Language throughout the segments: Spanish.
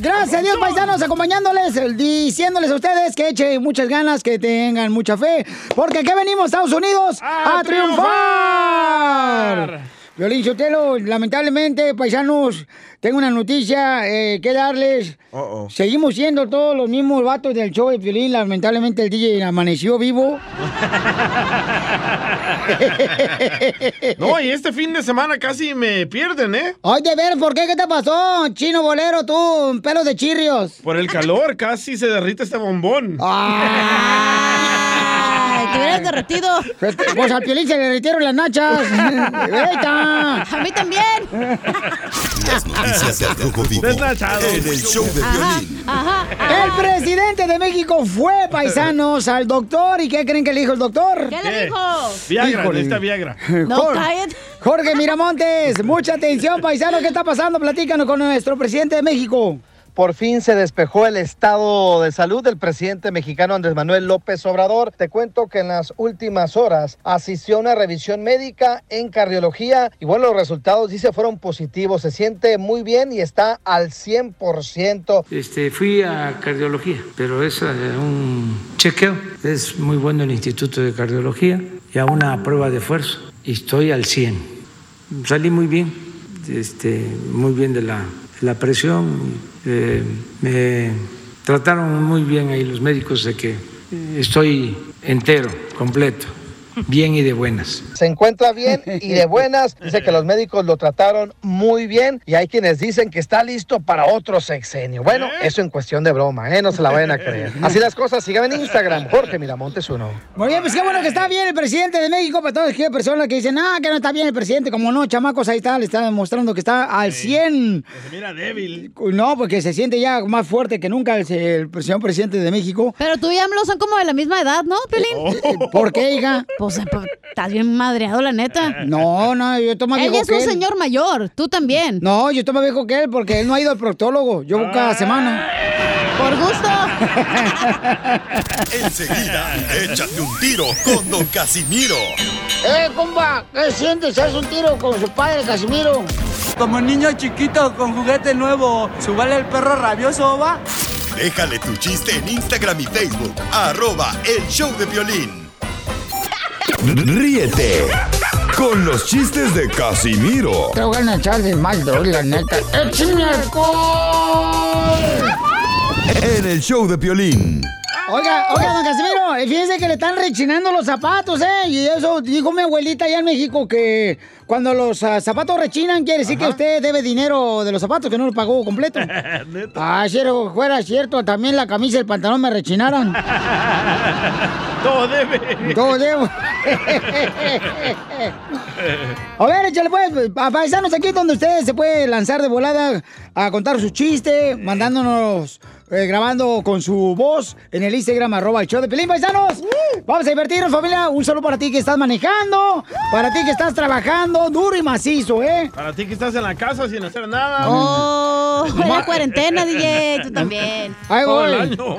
Gracias a Dios, paisanos, acompañándoles, diciéndoles a ustedes que echen muchas ganas, que tengan mucha fe, porque aquí venimos, Estados Unidos, a, triunfar. Violín Sotelo, lamentablemente, paisanos, tengo una noticia eh, que darles. Seguimos siendo todos los mismos vatos del show de Violín. Lamentablemente, el DJ amaneció vivo. No, y este fin de semana casi me pierden, ¿eh? Ay, de ver, ¿por qué? ¿Qué te pasó? Chino bolero, tú, pelo de chirrios. Por el calor casi se derrite este bombón. Ay, te hubieras derretido. Pues al Piolín se le derritieron las nachas. ¡Eita! A mí también. Las noticias del Rojo Vivo en el show de. El presidente de México fue, paisanos, al doctor. ¿Y qué creen que le dijo el doctor? ¿Qué le dijo? Viagra, Híjole. necesita Viagra. No, Jorge-. Jorge Miramontes, mucha atención, paisano. ¿Qué está pasando? Platícanos con nuestro presidente de México. Por fin se despejó el estado de salud del presidente mexicano Andrés Manuel López Obrador. Te cuento que en las últimas horas asistió a una revisión médica en cardiología y bueno, los resultados dice fueron positivos. Se siente muy bien y está al 100%. Este, fui a cardiología, pero es eh, un chequeo. Es muy bueno el Instituto de Cardiología y a una prueba de esfuerzo. Estoy al 100. Salí muy bien, este, muy bien de la, de la presión. Eh, me trataron muy bien ahí los médicos de que estoy entero, completo, bien y de buenas. Se encuentra bien y de buenas. Dice que los médicos lo trataron muy bien y hay quienes dicen que está listo para otro sexenio. Bueno, eso en cuestión de broma, ¿eh? No se la vayan a creer. Así las cosas, síganme en Instagram, Jorge Miramontes uno. Muy bien, pues qué bueno que está bien el presidente de México. Para todas aquellas personas que dicen, ah, que no está bien el presidente. Como no, chamacos, ahí está, le está demostrando que está al 100. Se mira débil. No, porque se siente ya más fuerte que nunca el, el señor presidente de México. Pero tú y AMLO son como de la misma edad, ¿no, Pelín? ¿Por qué, hija? Pues estás bien madreado, la neta. No, no, yo estoy más Él viejo es que un él. señor mayor, tú también. No, yo más viejo que él porque él no ha ido al proctólogo. Yo voy cada semana. Por gusto. Enseguida, échate un tiro con don Casimiro. ¡Eh, compa! ¿Qué sientes? ¿Haz un tiro con su padre, Casimiro? Como niño chiquito con juguete nuevo, ¿subale el perro rabioso, va? Déjale tu chiste en Instagram y Facebook, arroba el show de violín. Ríete con los chistes de Casimiro Te voy a echar de mal, droga, la neta. ¡Échame alcohol! en el show de Piolín. Oiga, oiga, don Casimiro, eh, fíjense que le están rechinando los zapatos, ¿eh? Y eso dijo mi abuelita allá en México que cuando los ah, zapatos rechinan quiere decir que usted debe dinero de los zapatos que no lo pagó completo. Ah, si era- fuera cierto, también la camisa y el pantalón me rechinaran. Todo debe. Todo debo. A ver, échale pues, a paisanos aquí donde usted se puede lanzar de volada a contar su chiste, mandándonos, eh, grabando con su voz en el Instagram, arroba el show de Pelín, paisanos. Vamos a divertirnos, familia. Un saludo para ti que estás manejando, para ti que estás trabajando duro y macizo, ¿eh? Para ti que estás en la casa sin hacer nada. Oh, la cuarentena, DJ, tú también. Ahí Todo el voy. año.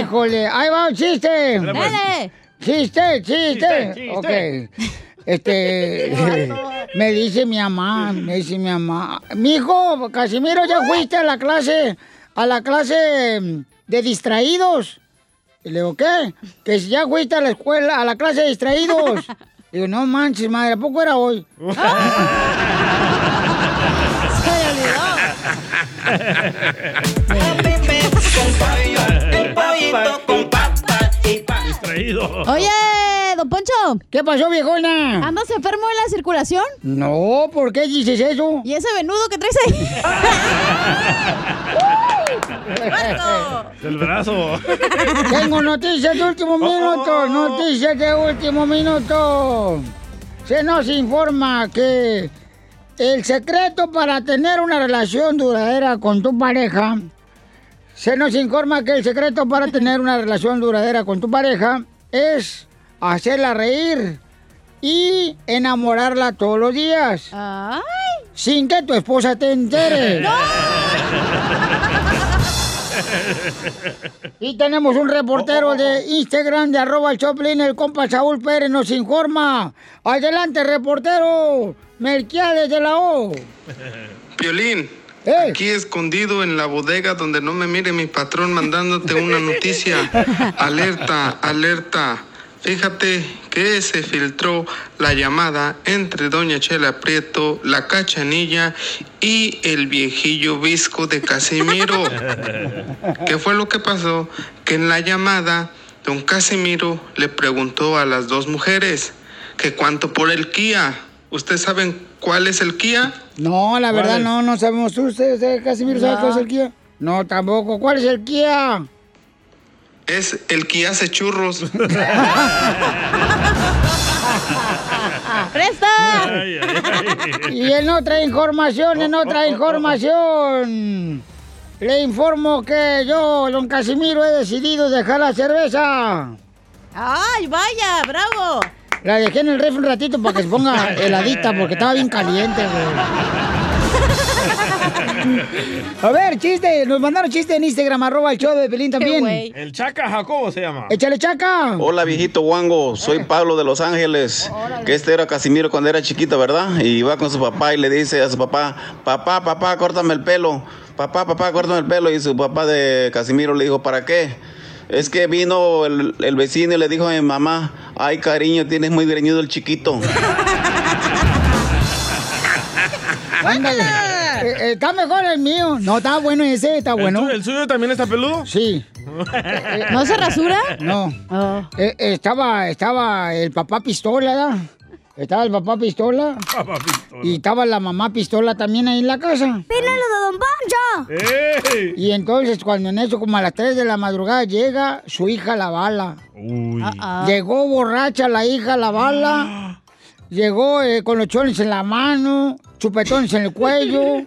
Híjole, ahí va un chiste. Dale. Chiste, chiste. Chiste, chiste. Ok. Este, me dice mi mamá, me dice mi mamá, mi hijo, Casimiro, ya fuiste a la clase, a la clase mm, de distraídos. Y le digo, ¿qué? Que si ya fuiste a la escuela, a la clase de distraídos. Digo, no manches, madre, ¿a poco era hoy? Oye, don Poncho, ¿Qué pasó, viejona? ¿andas enfermo en la circulación? No, ¿por qué dices eso? ¿Y ese venudo que traes ahí? Del brazo. Tengo noticias de último minuto, noticias de último minuto. Se nos informa que el secreto para tener una relación duradera con tu pareja Se nos informa que el secreto para tener una relación duradera con tu pareja es hacerla reír y enamorarla todos los días. Sin que tu esposa te entere. Y tenemos un reportero de Instagram de arroba el Choplin, el compa Saúl Pérez nos informa. Adelante, reportero. Melquiades de la O. Violín, aquí escondido en la bodega donde no me mire mi patrón mandándote una noticia. Alerta, alerta. Fíjate que se filtró la llamada entre Doña Chela Prieto, la cachanilla y el viejillo visco de Casimiro. ¿Qué fue lo que pasó? Que en la llamada, don Casimiro le preguntó a las dos mujeres que cuánto por el Kia. ¿Ustedes saben cuál es el Kia? No, la verdad no, no sabemos. ¿Ustedes, eh, Casimiro, sabe cuál es el Kia? No, tampoco. ¿Cuál es el Kia? Es el Kia hace churros. ¡Presta! Y en otra información, en otra información. Le informo que yo, don Casimiro, he decidido dejar la cerveza. ¡Ay, vaya! ¡Bravo! La dejé en el refri un ratito para que se ponga heladita porque estaba bien caliente, güey. A ver, chiste. Nos mandaron chiste en Instagram, arroba el show de Pelín también. El Chaca Jacobo se llama. Échale chaca. Hola viejito guango, soy Pablo de Los Ángeles, que este era Casimiro cuando era chiquito, ¿verdad? Y va con su papá y le dice a su papá, papá, papá, córtame el pelo, papá, papá, córtame el pelo. Y su papá de Casimiro le dijo, ¿para qué? Es que vino el, el vecino y le dijo a mi mamá, ay cariño, tienes muy greñudo el chiquito. Ándale. Está mejor el mío. No, está bueno ese, está bueno. ¿El suyo también está peludo? Sí. ¿No se rasura? No. Eh, eh, estaba, estaba el papá pistola, ¿verdad? Estaba el papá pistola. Y estaba la mamá pistola también ahí en la casa. ¡Pílalo de Don Poncho! Y entonces cuando en eso como a las 3 de la madrugada llega su hija la bala. Ah, Llegó borracha la hija la bala. Llegó eh, con los chones en la mano, chupetones en el cuello.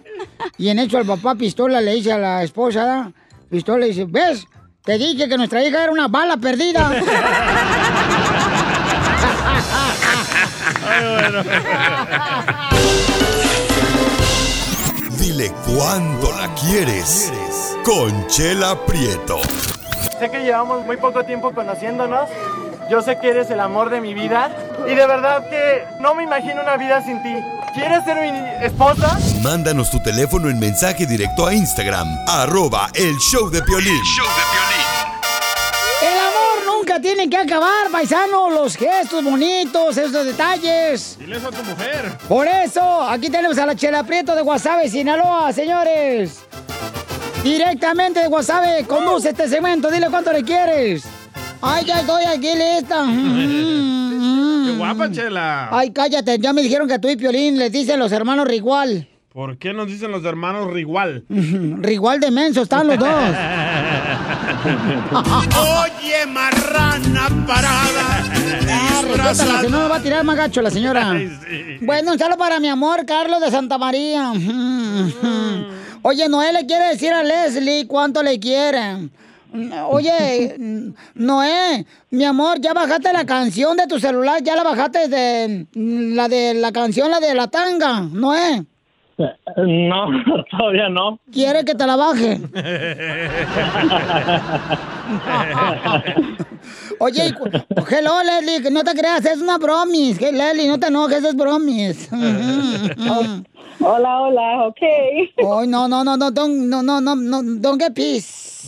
Y en eso al papá pistola le dice a la esposa, ¿da? pistola le dice, ¿ves? Te dije que nuestra hija era una bala perdida. Dile cuándo la quieres. Conchela Prieto. Sé que llevamos muy poco tiempo conociéndonos. Yo sé que eres el amor de mi vida. Y de verdad que no me imagino una vida sin ti. ¿Quieres ser mi esposa? Mándanos tu teléfono en mensaje directo a Instagram, arroba el show de Piolín. El amor nunca tiene que acabar, paisano. Los gestos bonitos, esos detalles. Dile eso a tu mujer. Por eso, aquí tenemos a la Chela Prieto de Guasave, Sinaloa, señores. Directamente de Guasave, conduce este segmento. Dile cuánto le quieres. Ay, ya estoy aquí lista. Qué guapa, Chela. Ay, cállate. Ya me dijeron que tú y Piolín les dicen los hermanos Rigual. ¿Por qué nos dicen los hermanos Rigual? Rigual de menso, están los dos. Oye, marrana parada. Ah, si no me va a tirar más gacho la señora. Bueno, un saludo para mi amor, Carlos de Santa María. Oye, Noé le quiere decir a Leslie cuánto le quiere. Oye, Noé, mi amor, ya bajaste la canción de tu celular, ya la bajaste de la de la canción, la de la tanga, Noé. No, todavía no. ¿Quiere que te la baje? Oye, hello, Leslie, que no te creas, es una bromis. Hey, Leslie, no te enojes, es bromis. Hola, hola, ok. Oh, no, no, no, no, don't, no, no, no, no, don't get peace.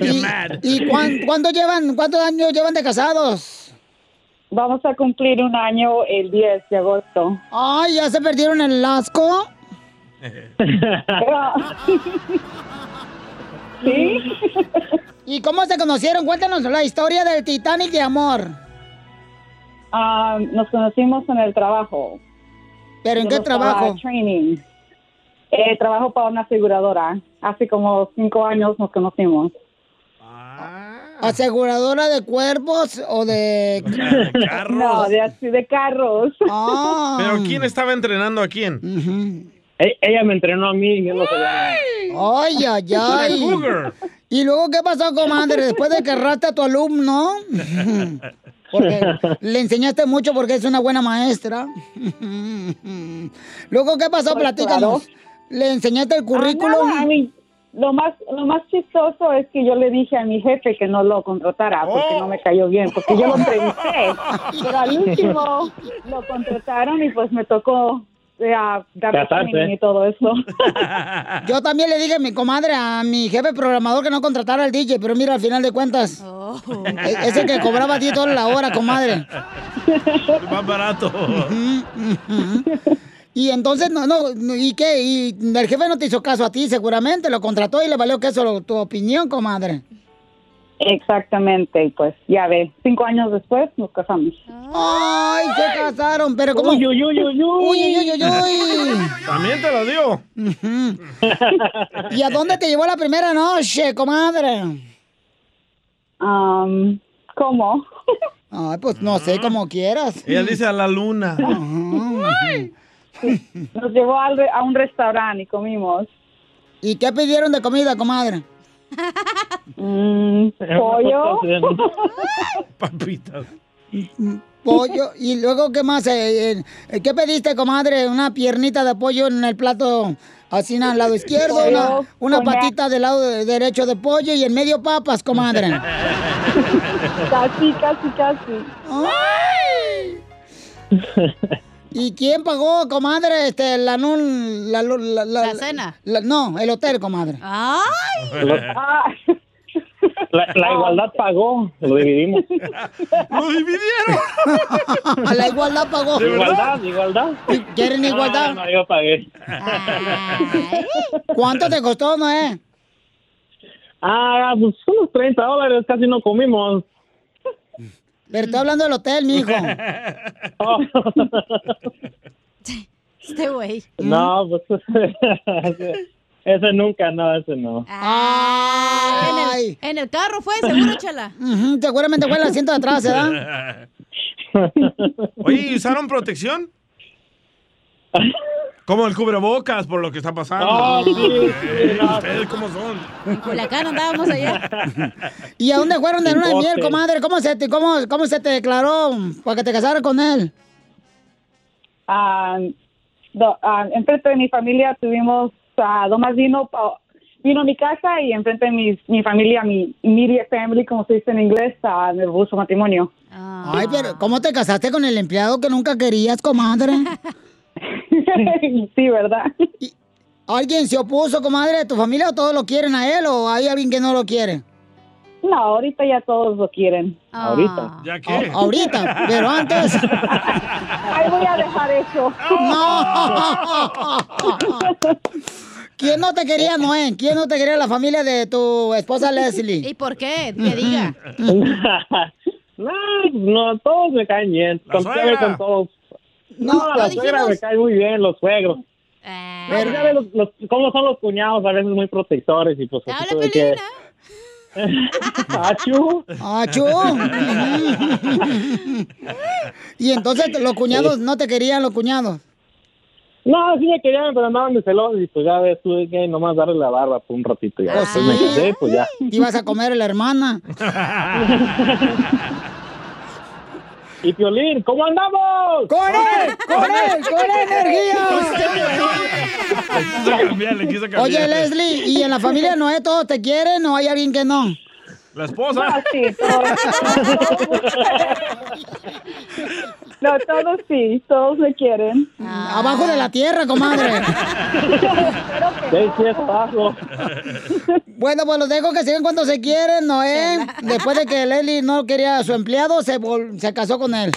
¿Y, y cuán- cuánto llevan, cuántos años llevan de casados? Vamos a cumplir un año el 10 de agosto. Ay, ¿ya se perdieron el asco? ¿Sí? ¿Y cómo se conocieron? Cuéntanos la historia del Titanic de amor. Ah, nos conocimos en el trabajo. ¿Pero en Yo qué trabajo? Training. Eh, trabajo para una aseguradora. Hace como cinco años nos conocimos. ¿Aseguradora de cuerpos o de...? No, de, así de carros. Ah. ¿Pero quién estaba entrenando a quién? E- Ella me entrenó a mí y yo no sabía nada. Ay, ay, ay. ¿Y luego qué pasó, comadre? Después de que erraste a tu alumno. Porque le enseñaste mucho porque es una buena maestra. Luego, ¿qué pasó? Pues, Platícanos. ¿Le enseñaste el currículum? Ah, nada, a mí, lo más lo más chistoso es que yo le dije a mi jefe que no lo contratara porque no me cayó bien, porque yo lo entrevisté. Pero al último lo contrataron y pues me tocó eh, a darle y todo eso. Yo también le dije a mi comadre, a mi jefe programador que no contratara al DJ, pero mira, al final de cuentas, e- ese que cobraba 10 dólares la hora, comadre. Más barato. Y entonces, no, no, ¿y qué? Y el jefe no te hizo caso a ti, seguramente, lo contrató y le valió que eso tu opinión, comadre. Exactamente, y pues ya ve, cinco años después nos casamos. Ay, se casaron, pero como... Uy, uy, uy, uy, uy. Uy, uy, uy, uy. También te lo dio. ¿Y a dónde te llevó la primera noche, comadre? Um, ¿Cómo? Ay, pues no sé, como quieras. Ella dice a la luna. Nos llevó al re- a un restaurante y comimos. ¿Y qué pidieron de comida, comadre? Mm, pollo. Papitas. Pollo. ¿Y luego qué más? Eh, eh, ¿Qué pediste, comadre? ¿Una piernita de pollo en el plato así al lado izquierdo? Una, Pollo una patita del lado de- derecho de pollo y en medio papas, comadre. Casi, casi, casi. ¿Y quién pagó, comadre, este, la, nun- la, la, la, la- cena? la- no, el hotel, comadre. ¡Ay! La, la igualdad pagó, lo dividimos. ¡Lo dividieron! la igualdad pagó. Igualdad, igualdad. ¿Quieren igualdad? No, no, yo pagué. ¿Cuánto te costó, Noé? Ah, pues unos 30 dólares, casi no comimos. Pero estoy hablando del hotel, mijo. Este güey. No, pues ese, nunca, no, ese no. Ay. En el carro fue, seguro, chala. Ujú, Seguramente fue el asiento de atrás, ¿verdad? Oye, ¿y usaron protección? Como el cubrebocas por lo que está pasando. Oh, sí, sí, Eh, no. ¿Ustedes cómo son? En Culiacán andábamos allá. ¿Y a dónde fueron de luna de miel, comadre? ¿Cómo se te, cómo, cómo se te declaró para que te casaras con él? Ah, do- ah, enfrente de mi familia tuvimos, uh, Domás vino, pa- vino a mi casa y enfrente de mi, mi familia, mi immediate family, como se dice en inglés, ah, me propuso matrimonio. Ay, pero ¿cómo te casaste con el empleado que nunca querías, comadre? sí, ¿verdad? ¿Alguien se opuso, comadre, de tu familia o todos lo quieren a él o hay alguien que no lo quiere? No, ahorita ya todos lo quieren. Ahorita. ¿Ya qué? A- ahorita, pero antes. Ay, voy a dejar eso. No. ¿Quién no te quería, Noé? ¿Quién no te quería la familia de tu esposa Leslie? ¿Y por qué? Que diga. no, no, todos me caen bien. La Con, suegra. con todos. No, No, la suegra dijimos. me cae muy bien, los suegros. Ah. Pero ya ves los, los- cómo son los cuñados, a veces muy protectores y pues ¿Te así habla tuve que... Achú. ¡Achú! y entonces los cuñados no te querían, los cuñados. No, sí me querían, pero andaban de celosos y pues ya ves, tuve que nomás darle la barba por un ratito y ya. Después me casé, pues ya. Ibas a comer a la hermana. Y Piolín, ¿cómo andamos? ¡Con él! ¡Con él! ¡Con energía! Le quiso cambiar. Oye, Leslie, ¿y en la familia Noé todos te quieren o hay alguien que no? La esposa. Sí. No, todos sí, todos me quieren. Abajo de la tierra, comadre. Seis, siete pasos. Bueno, pues los dejo que sigan cuando se quieren, Noé. Después de que Leslie no quería a su empleado, se, vol- se casó con él.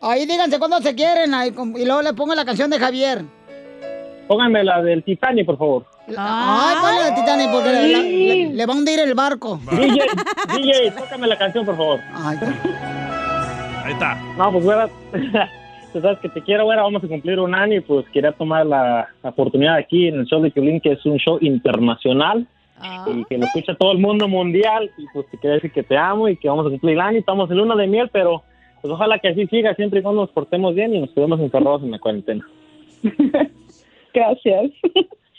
Ahí díganse cuando se quieren ahí y luego le pongo la canción de Javier. Pónganme la del Titanic, por favor. Ay, ponle el Titanic porque le, la- le- le va a hundir el barco. DJ, DJ, tócame la canción, por favor. Ay, Ahí está. No, pues, güera, tú sabes que te quiero, güera, vamos a cumplir un año y pues quería tomar la, la oportunidad aquí en el show de Piolín, que es un show internacional y que lo escucha todo el mundo mundial y pues te quería decir que te amo y que vamos a cumplir el año, estamos en luna de miel, pero pues ojalá que así siga siempre y cuando nos portemos bien y nos quedemos encerrados en la cuarentena. Gracias.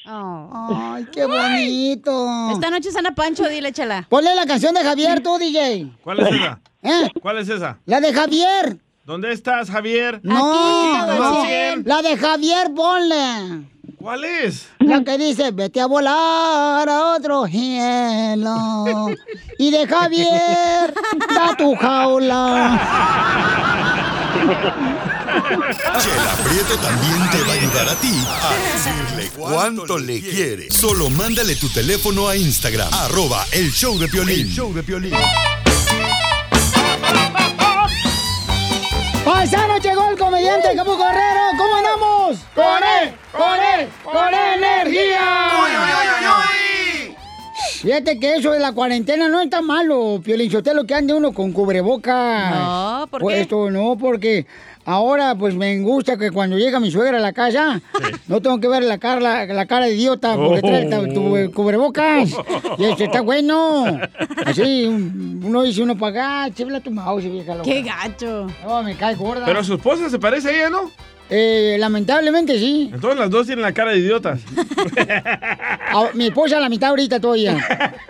Ay, qué bonito. Esta noche sana Pancho, dile, chala. Ponle la canción de Javier, tú, DJ. ¿Cuál es esa? ¿Eh? ¿Cuál es esa? La de Javier. ¿Dónde estás, Javier? No, Aquí, no. La de Javier, ponle. ¿Cuál es? La que dice, vete a volar a otro cielo. Y de Javier, da tu jaula. Chela Prieto también te va a ayudar a ti a decirle cuánto le quiere. Solo mándale tu teléfono a Instagram, arroba el show de Piolín. show de Piolín. Paisano, llegó el comediante Capu Correro. ¿Cómo andamos? ¡Con él! ¡Con él! ¡Con energía! Fíjate que eso de la cuarentena no está malo, Piolín lo que ande uno con cubrebocas. No, ¿por qué? Puesto, no, porque ahora pues me gusta que cuando llega mi suegra a la casa, no tengo que ver la cara, la, la cara de idiota porque Oh. trae tu, tu cubrebocas. Y este está bueno. Así, un- uno dice uno para acá, chifla tu mouse, vieja loca. Qué gacho. No, me cae gorda. Pero su esposa se parece a ella, ¿no? Eh, lamentablemente sí. Entonces las dos tienen la cara de idiotas. Ah, mi esposa a la mitad ahorita todavía.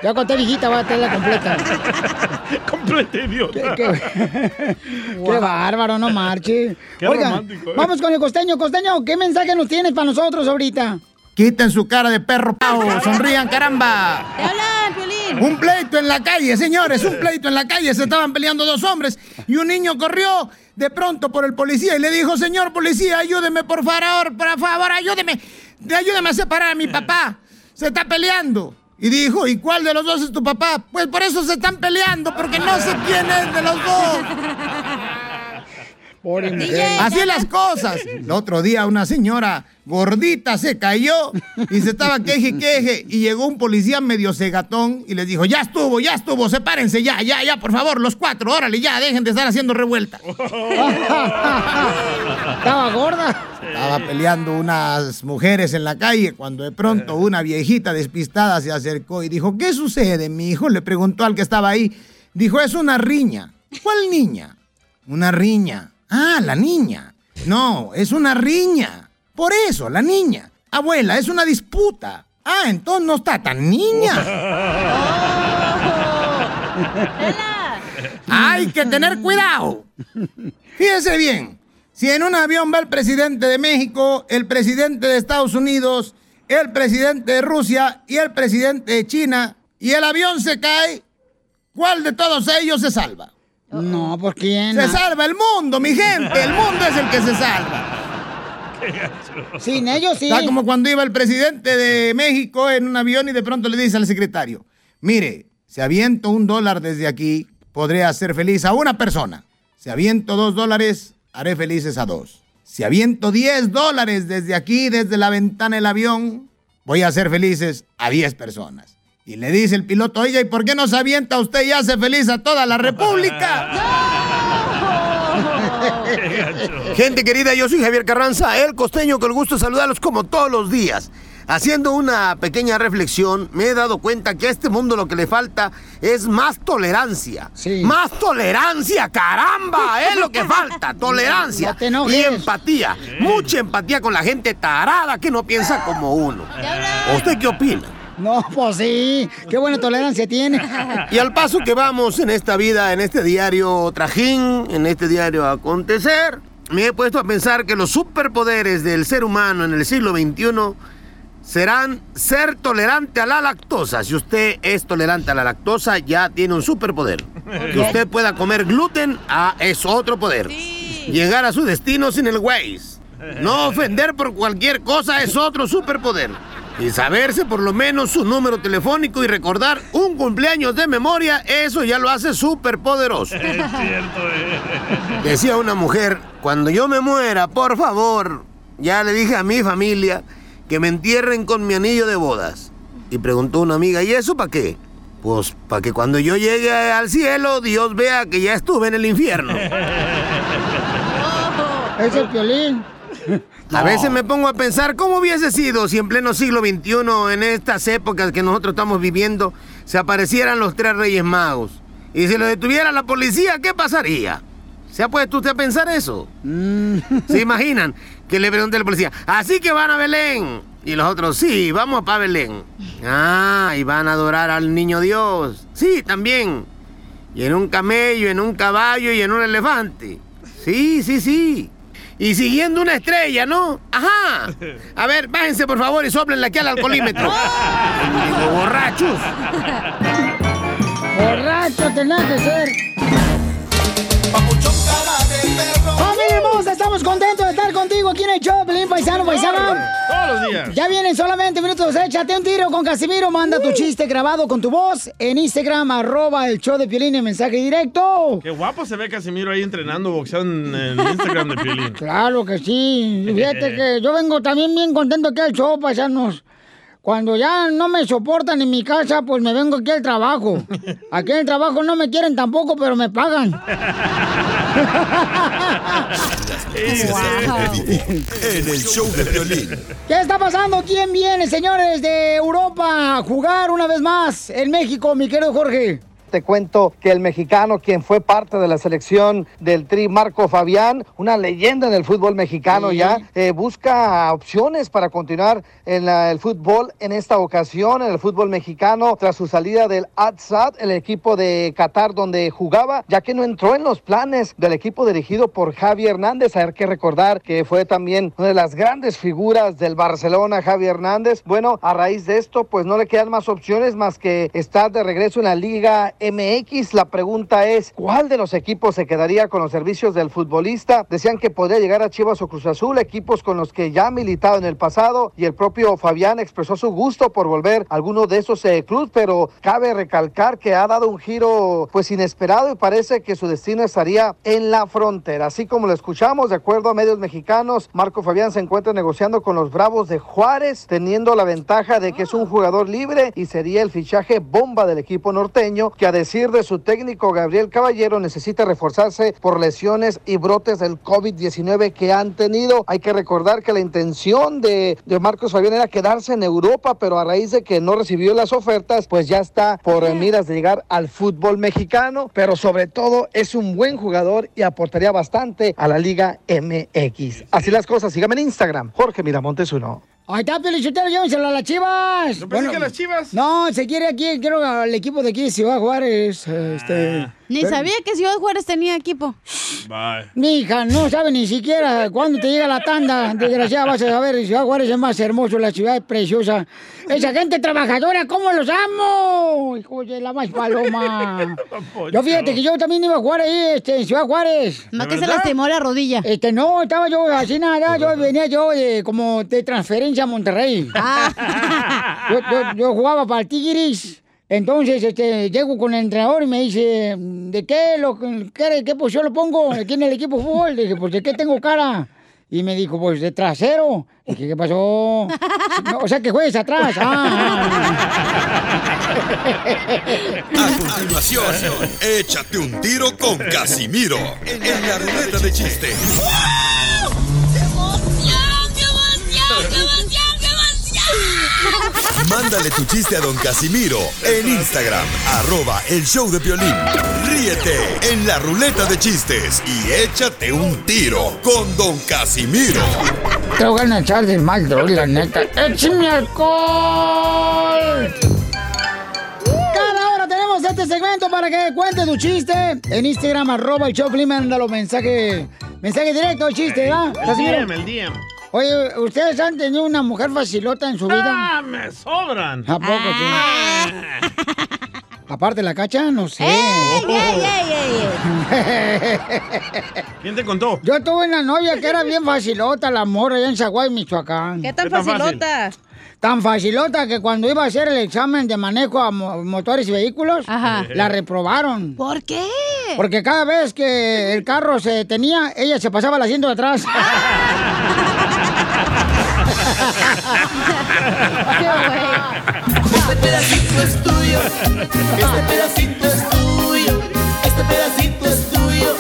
Ya esté viejita va a tenerla completa. Completa idiota. Qué, qué bárbaro, no marche. Qué Oiga, romántico, ¿eh? vamos con el costeño. Costeño, ¿qué mensaje nos tienes para nosotros ahorita? Quiten su cara de perro pavo, sonrían, caramba. ¡Te hablan, Piolín! Un pleito en la calle, señores, un pleito en la calle. Se estaban peleando dos hombres y un niño corrió de pronto por el policía y le dijo, señor policía, ayúdeme por favor, por favor, ayúdeme, ayúdeme a separar a mi papá. Se está peleando. Y dijo, ¿y cuál de los dos es tu papá? Pues por eso se están peleando, porque no sé quién es de los dos. Pobre DJ, Así las cosas. El otro día una señora gordita se cayó y se estaba queje y queje y llegó un policía medio cegatón y les dijo, ya estuvo, ya estuvo, sepárense, ya, ya, ya, por favor, los cuatro, órale, ya, dejen de estar haciendo revuelta. Estaba gorda. Estaba peleando unas mujeres en la calle cuando de pronto una viejita despistada se acercó y dijo, ¿qué sucede, mi hijo? Le preguntó al que estaba ahí. Dijo, es una riña. ¿Cuál niña? Una riña. Ah, la niña. No, es una riña. Por eso, la niña. Abuela, es una disputa. Ah, entonces no está tan niña. Hay que tener cuidado. Fíjese bien, si en un avión va el presidente de México, el presidente de Estados Unidos, el presidente de Rusia y el presidente de China, y el avión se cae, ¿cuál de todos ellos se salva? No, ¿por quién? Se salva el mundo, mi gente, el mundo es el que se salva. Sin ellos sí. Está como cuando iba el presidente de México en un avión y de pronto le dice al secretario, mire, si aviento un dólar desde aquí, podré hacer feliz a una persona. Si aviento dos dólares, haré felices a dos. Si aviento diez dólares desde aquí, desde la ventana del avión, voy a hacer felices a diez personas. Y le dice el piloto, oiga, ¿y por qué no se avienta usted y hace feliz a toda la república? Gente querida, yo soy Javier Carranza, el costeño, con el gusto de saludarlos como todos los días. Haciendo una pequeña reflexión, me he dado cuenta que a este mundo lo que le falta es más tolerancia. Más tolerancia, caramba, es lo que falta, tolerancia. No y empatía, mucha empatía con la gente tarada que no piensa como uno. ¿Usted qué opina? No, pues sí. Qué buena tolerancia tiene. Y al paso que vamos en esta vida, en este diario trajín, en este diario acontecer, me he puesto a pensar que los superpoderes del ser humano en el siglo XXI serán ser tolerante a la lactosa. Si usted es tolerante a la lactosa, ya tiene un superpoder. Que usted pueda comer gluten, ah, es otro poder. Llegar a su destino sin el Waze. No ofender por cualquier cosa es otro superpoder. Y saberse por lo menos su número telefónico y recordar un cumpleaños de memoria, eso ya lo hace súper poderoso. Decía una mujer, cuando yo me muera, por favor, ya le dije a mi familia que me entierren con mi anillo de bodas. Y preguntó una amiga, ¿y eso para qué? Pues para que cuando yo llegue al cielo, Dios vea que ya estuve en el infierno. Es el violín. A veces me pongo a pensar cómo hubiese sido si en pleno siglo XXI, en estas épocas que nosotros estamos viviendo, se aparecieran los tres reyes magos. Y si lo detuviera la policía, ¿qué pasaría? ¿Se ha puesto usted a pensar eso? Mm. ¿Se imaginan? Que le pregunte la policía, así que van a Belén. Y los otros, sí, vamos para Belén. Ah, y van a adorar al niño Dios. Sí, también. Y en un camello, en un caballo y en un elefante. Sí, sí, sí. Y siguiendo una estrella, ¿no? Ajá. A ver, bájense por favor y soplenle aquí al alcoholímetro. Digo, borrachos. Borracho tenés que ser. ¡Familia hermosa! Estamos contentos de estar contigo aquí en el show, Pelín Paisano, Paisana. Todos los días. Ya vienen solamente minutos. Échate un tiro con Casimiro. Manda tu chiste grabado con tu voz en Instagram, arroba el show de Piolín en mensaje directo. Qué guapo se ve Casimiro ahí entrenando boxeo en el Instagram de Piolín. Claro que sí. Fíjate que yo vengo también bien contento aquí al show, paisanos. Cuando ya no me soportan en mi casa, pues me vengo aquí al trabajo. Aquí en el trabajo no me quieren tampoco, pero me pagan. En el show de violín. ¿Qué está pasando? ¿Quién viene, señores de Europa, a jugar una vez más en México, mi querido Jorge? Te cuento que el mexicano, quien fue parte de la selección del Tri, Marco Fabián, una leyenda en el fútbol mexicano ya, eh, busca opciones para continuar en la- el fútbol en esta ocasión, en el fútbol mexicano, tras su salida del Al-Sadd, el equipo de Qatar donde jugaba, ya que no entró en los planes del equipo dirigido por Javi Hernández. Hay que recordar que fue también una de las grandes figuras del Barcelona, Javi Hernández. Bueno, a raíz de esto, pues no le quedan más opciones más que estar de regreso en la Liga MX. La pregunta es, ¿cuál de los equipos se quedaría con los servicios del futbolista? Decían que podría llegar a Chivas o Cruz Azul, equipos con los que ya ha militado en el pasado y el propio Fabián expresó su gusto por volver a alguno de esos eh, clubes, pero cabe recalcar que ha dado un giro pues inesperado y parece que su destino estaría en la frontera. Así como lo escuchamos, de acuerdo a medios mexicanos, Marco Fabián se encuentra negociando con los Bravos de Juárez, teniendo la ventaja de que es un jugador libre y sería el fichaje bomba del equipo norteño, que a decir de su técnico Gabriel Caballero necesita reforzarse por lesiones y brotes del COVID-19 que han tenido. Hay que recordar que la intención de, de Marcos Fabián era quedarse en Europa, pero a raíz de que no recibió las ofertas, pues ya está por miras de llegar al fútbol mexicano, pero sobre todo es un buen jugador y aportaría bastante a la Liga MX. Así las cosas, síganme en Instagram, Jorge Miramontes uno. Ahí está, Pelichotero, llévenselo a las chivas. Yo pensé que las chivas. No, se quiere aquí, quiero al equipo de aquí Ciudad Juárez. Este, Ni pero- sabía que Ciudad Juárez tenía equipo. Bye. Mi hija no sabe ni siquiera cuándo te llega la tanda. Desgraciada, vas a saber. Ciudad Juárez es más hermoso, la ciudad es preciosa. Esa gente trabajadora, ¿cómo los amo? Hijo de la más paloma. Yo fíjate que yo también iba a jugar ahí, este, en Ciudad Juárez. Más que se lastimó la rodilla. Este, no, estaba yo así nada, yo venía yo eh, como de transferencia a Monterrey. Yo, yo- yo jugaba para el Tigris. Entonces, este, llego con el entrenador y me dice, ¿de qué, lo, qué, qué posición lo pongo aquí en el equipo de fútbol? Le dije, pues, ¿de qué tengo cara? Y me dijo, pues, de trasero. Y dije, ¿qué pasó? No, o sea, que juegues atrás. Ah, A continuación, échate un tiro con Casimiro en la ruleta de chiste. Mándale tu chiste a don Casimiro en Instagram, arroba el show de violín. Ríete en la ruleta de chistes y échate un tiro con don Casimiro. Te voy a echar de mal, droga, la neta. ¡Échame alcohol! Cada hora tenemos este segmento para que cuente tu chiste. En Instagram, arroba el Choplin, mándalo mensaje, mensaje directo, el chiste, ¿verdad? El? DM, el DM. Oye, ¿ustedes han tenido una mujer facilota en su vida? ¡Ah, me sobran! ¿A poco sí? Aparte la cacha, no sé. ¿Quién te contó? Yo tuve una novia que era bien facilota, la morra allá en Zaguay, Michoacán. ¿Qué tan ¿Qué tan facilota? Tan facilota que cuando iba a hacer el examen de manejo a mo- motores y vehículos, la reprobaron. ¿Por qué? Porque cada vez que el carro se detenía, ella se pasaba al asiento de atrás. Este pedacito es tuyo, este pedacito es tuyo, este pedacito es tuyo,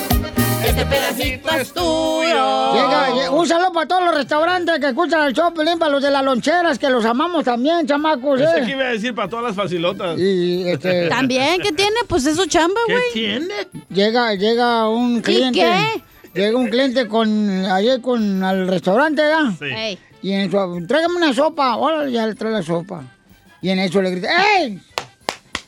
este pedacito es tuyo. Llega, lle- un saludo para todos los restaurantes que escuchan el show, para los de las loncheras, que los amamos también, chamacos, Pensé que ¿eh? iba a decir para todas las facilotas. Y, este... También, ¿qué tiene? Pues es su chamba, ¿Qué güey. tiene? Llega, llega un cliente. qué? Llega un cliente con, ayer con al restaurante, ¿verdad? Sí. Y en eso, tráigame una sopa. Órale, ya le trae la sopa. Y en eso le grita, ¡Ey!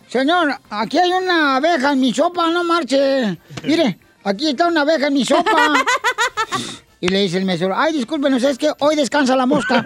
Señor, aquí hay una abeja en mi sopa, no marche. Mire, aquí está una abeja en mi sopa. Y le dice el mesero, ay, discúlpenos, es que hoy descansa la mosca.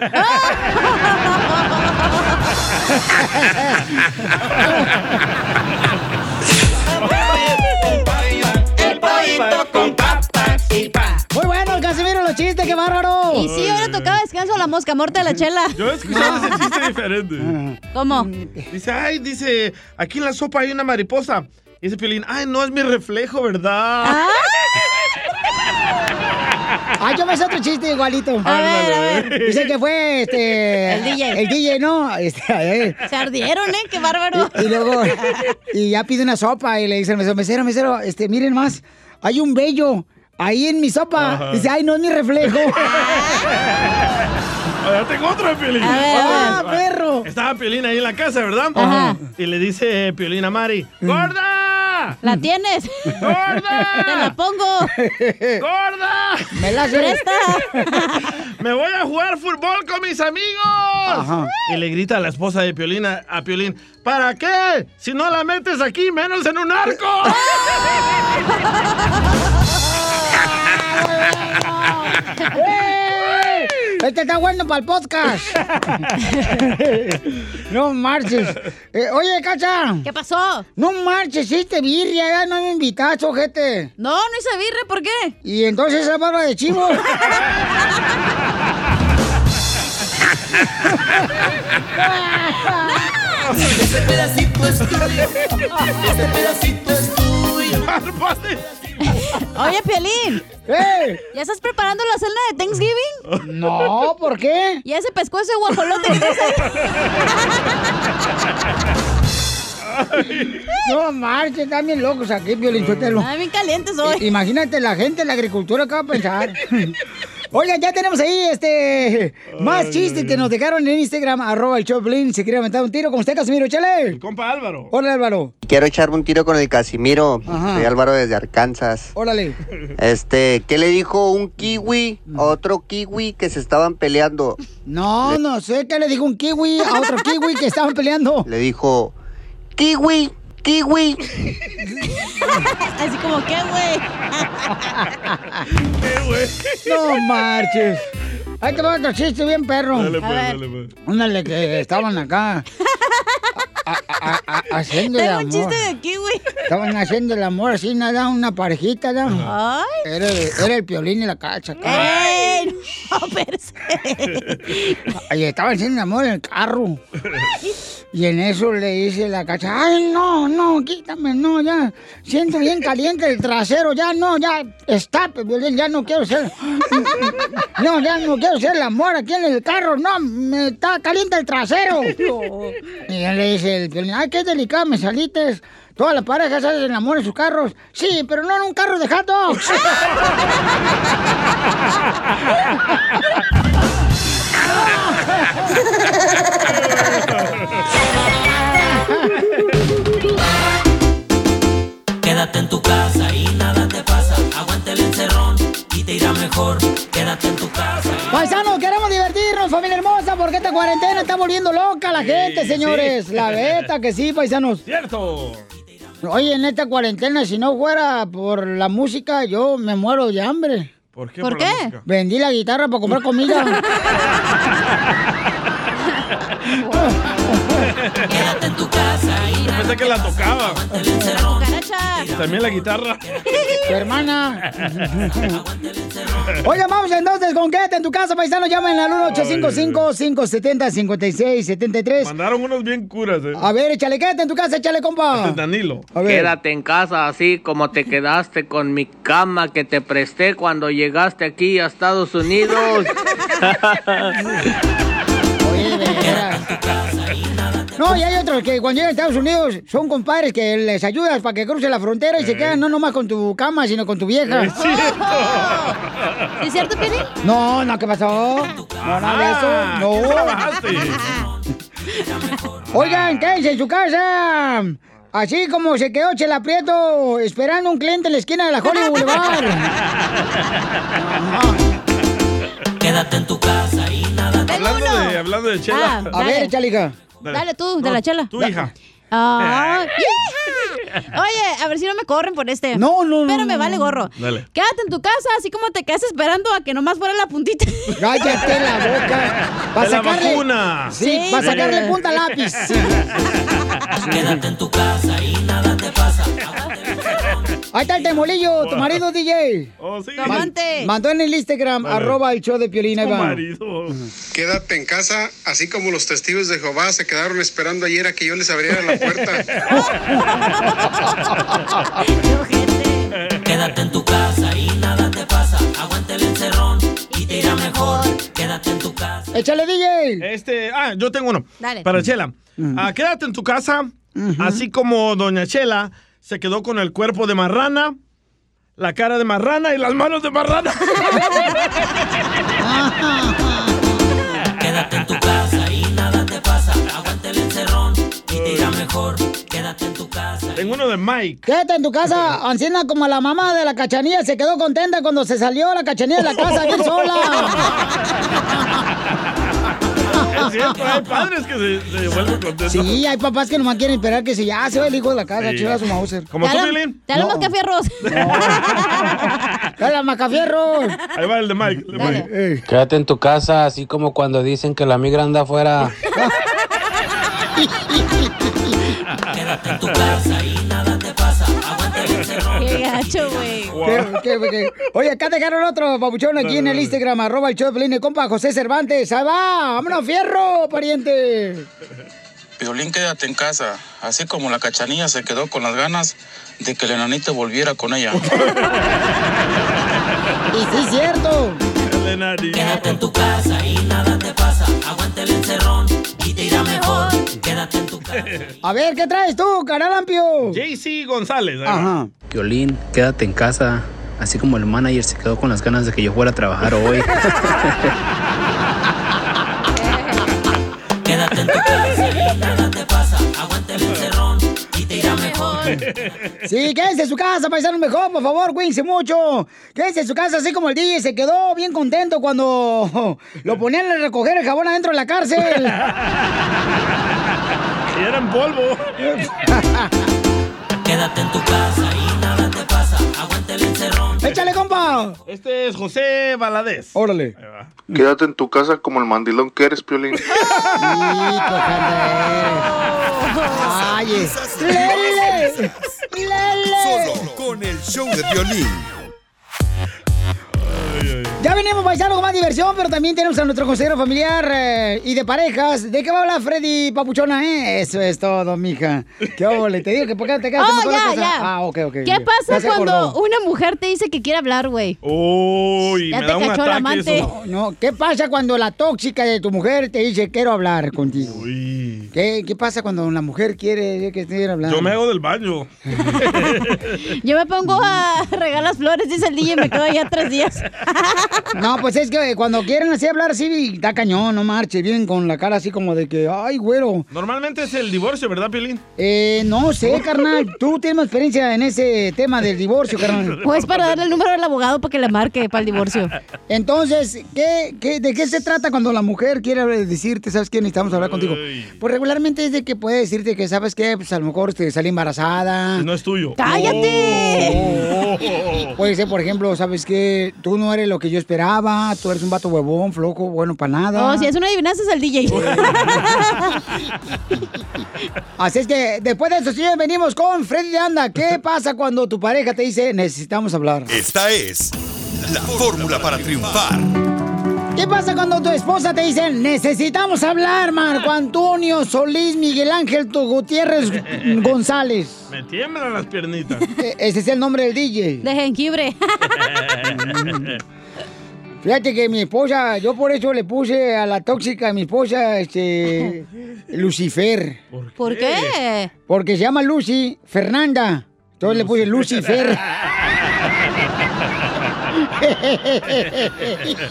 El pollito con papas y pa. Muy bueno, el Casimiro, los chistes, qué bárbaro. Y sí, ahora tocaba descanso a la mosca, muerte de la chela. Yo he escuchado ese chiste diferente. ¿Cómo? Dice, ay, dice, aquí en la sopa hay una mariposa. Y dice Piolín, ay, no es mi reflejo, ¿verdad? Ah, yo me sé otro chiste igualito. A ver, a ver. Dice que fue este. El DJ. El DJ, ¿no? Este, a ver. Se ardieron, ¿eh? Qué bárbaro. Y, y luego. Y ya pide una sopa y le dice al mesero, mesero, mesero, este, miren más, hay un bello ahí en mi sopa. Ajá. Dice, ay, no es mi reflejo. Ahora tengo otro de Piolín. Ah, perro. Estaba Piolín ahí en la casa, ¿verdad? Ajá. Y le dice Piolín a Mari, ¡Gorda! ¿La tienes? ¡Gorda! Te la pongo. ¡Gorda! Me la Presta. ¡Me voy a jugar fútbol con mis amigos! Ajá. Y le grita a la esposa de Piolín a, a Piolín, ¿para qué? Si no la metes aquí, menos en un arco. ¡Eh! Este está bueno para el podcast. no marches. Eh, oye, Cacha. ¿Qué pasó? No marches, hiciste birria, ya no me invitaste, ojete. No, no hice birre, ¿por qué? Y entonces esa barba de chivo. Este pedacito es tuyo. Este pedacito es tuyo. Oye, Piolín. ¡Eh! ¿Ya estás preparando la cena de Thanksgiving? No, ¿por qué? ¿Ya se pescó ese guajolote? que? No marches, están bien locos aquí, Violín Sotelo. Ay, bien calientes hoy. I- Imagínate la gente, la agricultura, ¿qué va a pensar? Oiga, ya tenemos ahí este más chistes que nos dejaron en Instagram, arroba el Choplin. Si quiere aventar un tiro con usted, Casimiro, chale. Compa Álvaro. Hola, Álvaro. Quiero echarme un tiro con el Casimiro. Ajá. Soy Álvaro desde Arkansas. Órale. Este, ¿qué le dijo un kiwi a otro kiwi que se estaban peleando? No, no sé qué le dijo un kiwi a otro kiwi que estaban peleando. Le dijo, kiwi, kiwi. Así como, ¿qué, güey? No marches. Ahí te va otro chiste bien perro. Dale, pues, dale, pues. Ándale, que estaban acá. a- a- a- haciendo el amor. un chiste de kiwi. Estaban haciendo el amor así, nada, una parejita, ¿no? Ay. Era, el- era el piolín y la cacha. acá. ¡Ey! No, perse. Y estaban haciendo el amor en el carro. Y en eso le dice la cacha, ay, no, no, quítame, no, ya. Siento bien caliente el trasero, ya no, ya, está, ya no quiero ser. No, ya no quiero ser el amor aquí en el carro, no, me está caliente el trasero. Y él le dice el Piolín, ay, qué delicado me saliste. Todas las parejas hacen el amor en sus carros. Sí, pero no en un carro de hot dogs. Quédate en tu casa y nada te pasa. Aguanta el encerrón y te irá mejor. Quédate en tu casa. Paisanos, queremos divertirnos, familia hermosa, porque esta cuarentena está volviendo loca la gente, señores. sí. La beta que sí, paisanos. ¡Cierto! Oye, en esta cuarentena, si no fuera por la música, yo me muero de hambre. ¿Por qué? ¿Por qué? Vendí la guitarra para comprar comida. Quédate en tu casa y Yo pensé que la tocaba. También la guitarra. Tu hermana. Oiga, vamos entonces con quédate en tu casa, paisanos. Llamen al 1-855-570-5673. Mandaron unos bien curas, eh. A ver, échale, quédate en tu casa, échale, compa. De Danilo. A ver. Quédate en casa así como te quedaste con mi cama que te presté cuando llegaste aquí a Estados Unidos. Oye, de veras. No, y hay otros que cuando llegan a Estados Unidos son compadres que les ayudas para que crucen la frontera y se Eh. quedan no nomás con tu cama, sino con tu vieja. Es cierto. ¿Es cierto, Piolín? No, no, ¿qué pasó? No, nada de Ah, eso. ¿qué No. trabajaste? Oigan, quédense en su casa. Así como se quedó Chela Prieto esperando un cliente en la esquina de la Hollywood Boulevard. Quédate en tu casa y nada Hablando de, hablando de chela. Ah, A ver, échale, Dale tú, de la chela. Tu hija. Ah, ¡hija! Oye, a ver si no me corren por este. No, no, no. Pero me vale gorro. Dale. Quédate en tu casa, así como te quedas esperando a que nomás fuera la puntita. Cállate la boca. Para De la sacarle. vacuna. Sí, Sí. para sacarle punta lápiz. Quédate en tu casa y nada te pasa. Ahí está el temolillo, tu marido DJ. Oh, sí. Man- Amante. mandó en el Instagram, arroba el show de Piolina. Tu Iván. marido. Quédate en casa, así como los testigos de Jehová se quedaron esperando ayer a que yo les abriera la puerta. Quédate en tu casa y nada te pasa. Aguanta el encerrón y te irá mejor. Quédate en tu casa. Échale, DJ. Este, ah, yo tengo uno. Dale. Para Chela. Ah, quédate en tu casa, así como Doña Chela se quedó con el cuerpo de marrana, la cara de marrana y las manos de marrana. Quédate en tu casa y nada te pasa. Aguanta el encerrón y te irá mejor. Quédate en tu casa. Tengo uno de Mike. Quédate en tu casa, anciana como la mamá de la cachanilla se quedó contenta cuando se salió la cachanilla de la casa bien sola. Es cierto, hay padres que se, se vuelven contentos. Sí, hay papás que nomás quieren esperar que se ya se va el hijo de la casa, Sí. chiva su Mauser. Como Te tú, más café arroz. ¡Hola, Macafierros! Ahí va el de Mike. el de Dale. Mike. Quédate en tu casa, así como cuando dicen que la migra anda afuera. Quédate en tu casa y nada te pasa. Aguanta el encerrón. Qué gacho, güey. Oye, acá dejaron otro papuchón aquí en el Instagram, arroba el show de compa José Cervantes. ¡Ahí va! ¡Vámonos, fierro, pariente! Piolín, quédate en casa, así como la cachanilla se quedó con las ganas de que el enanito volviera con ella. Y sí, cierto. De Nari. Quédate en tu casa y nada te pasa. Aguanta el encerrón y te irá mejor. Quédate en tu casa. A ver, ¿qué traes tú, caralampio? JC González. Ajá. Violín, quédate en casa, así como el manager se quedó con las ganas de que yo fuera a trabajar hoy. Quédate en tu casa nada te pasa. Aguanta el encerrón y te irá mejor. Sí, quédense en su casa, paisano mejor, por favor, cuídense mucho. Quédense en su casa, así como el DJ se quedó bien contento cuando lo ponían a recoger el jabón adentro de la cárcel. Y era en polvo. Quédate en tu casa y nada te pasa. Aguanta el encerrón. ¡Échale, compa! Este es José Valadez. Órale. Quédate en tu casa como el mandilón que eres, Piolín. Ay, ¡Lele! ¡Lele! Solo con el show de violín. Ya venimos paisano con más diversión, pero también tenemos a nuestro consejero familiar eh, y de parejas. ¿De qué va a hablar Freddy Papuchona, eh? Eso es todo, mija. Qué óvole. Te digo que por qué te quedas Oh, mejor ya, cosa? ya. Ah, ok, ok. ¿Qué pasa cuando acordó. una mujer te dice que quiere hablar, güey? Uy, Ya me te da un cachó el amante. eso. No, ¿qué pasa cuando la tóxica de tu mujer te dice quiero hablar contigo? Uy. ¿Qué, qué pasa cuando la mujer quiere que te quiera hablar? Yo me hago del baño. Yo me pongo a regar las flores, dice el DJ, y me quedo allá tres días. No, pues es que cuando quieren así hablar así, da cañón, no marche, vienen con la cara así como de que, ay, güero. Normalmente es el divorcio, ¿verdad, Piolín? Eh, no sé, carnal, tú tienes más experiencia en ese tema del divorcio, carnal. Pues para darle el número del abogado para que le marque para el divorcio. Entonces, ¿qué, qué, de qué se trata cuando la mujer quiere decirte, sabes qué, necesitamos hablar contigo? Pues regularmente es de que puede decirte que, ¿sabes qué? Pues a lo mejor te sale embarazada. No es tuyo. ¡Cállate! Puede ser, por ejemplo, ¿sabes qué? Tú no eres lo que yo esperaba, tú eres un vato huevón, flojo, bueno para nada. No, si es una adivinanza es el DJ. Así es que después de eso, señores, venimos con Freddy de Anda. ¿Qué pasa cuando tu pareja te dice necesitamos hablar? Esta es la fórmula para triunfar. ¿Qué pasa cuando tu esposa te dice necesitamos hablar, Marco Antonio Solís Miguel Ángel tu Gutiérrez González? Me tiemblan las piernitas. E- Ese es el nombre del DJ. De jengibre. Fíjate que mi esposa, yo por eso le puse a la tóxica a mi esposa, este, Lucifer. ¿Por qué? Porque se llama Lucy Fernanda. Entonces le puse Lucifer.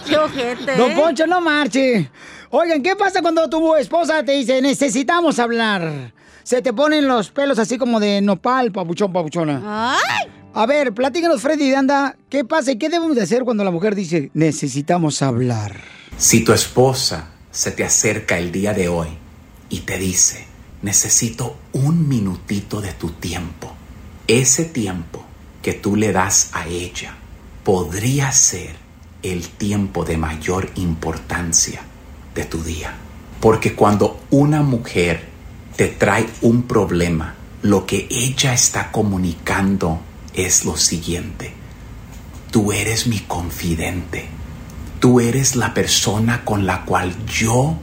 Qué ojete, Don ¿eh? Poncho, no marche. Oigan, ¿qué pasa cuando tu esposa te dice, necesitamos hablar? Se te ponen los pelos así como de nopal, papuchón, papuchona. A ver, platícanos, Freddy Anda, ¿qué pasa y qué debemos de hacer cuando la mujer dice, necesitamos hablar? Si tu esposa se te acerca el día de hoy y te dice, necesito un minutito de tu tiempo, ese tiempo que tú le das a ella podría ser el tiempo de mayor importancia de tu día. Porque cuando una mujer te trae un problema, lo que ella está comunicando es lo siguiente. Tú eres mi confidente. Tú eres la persona con la cual yo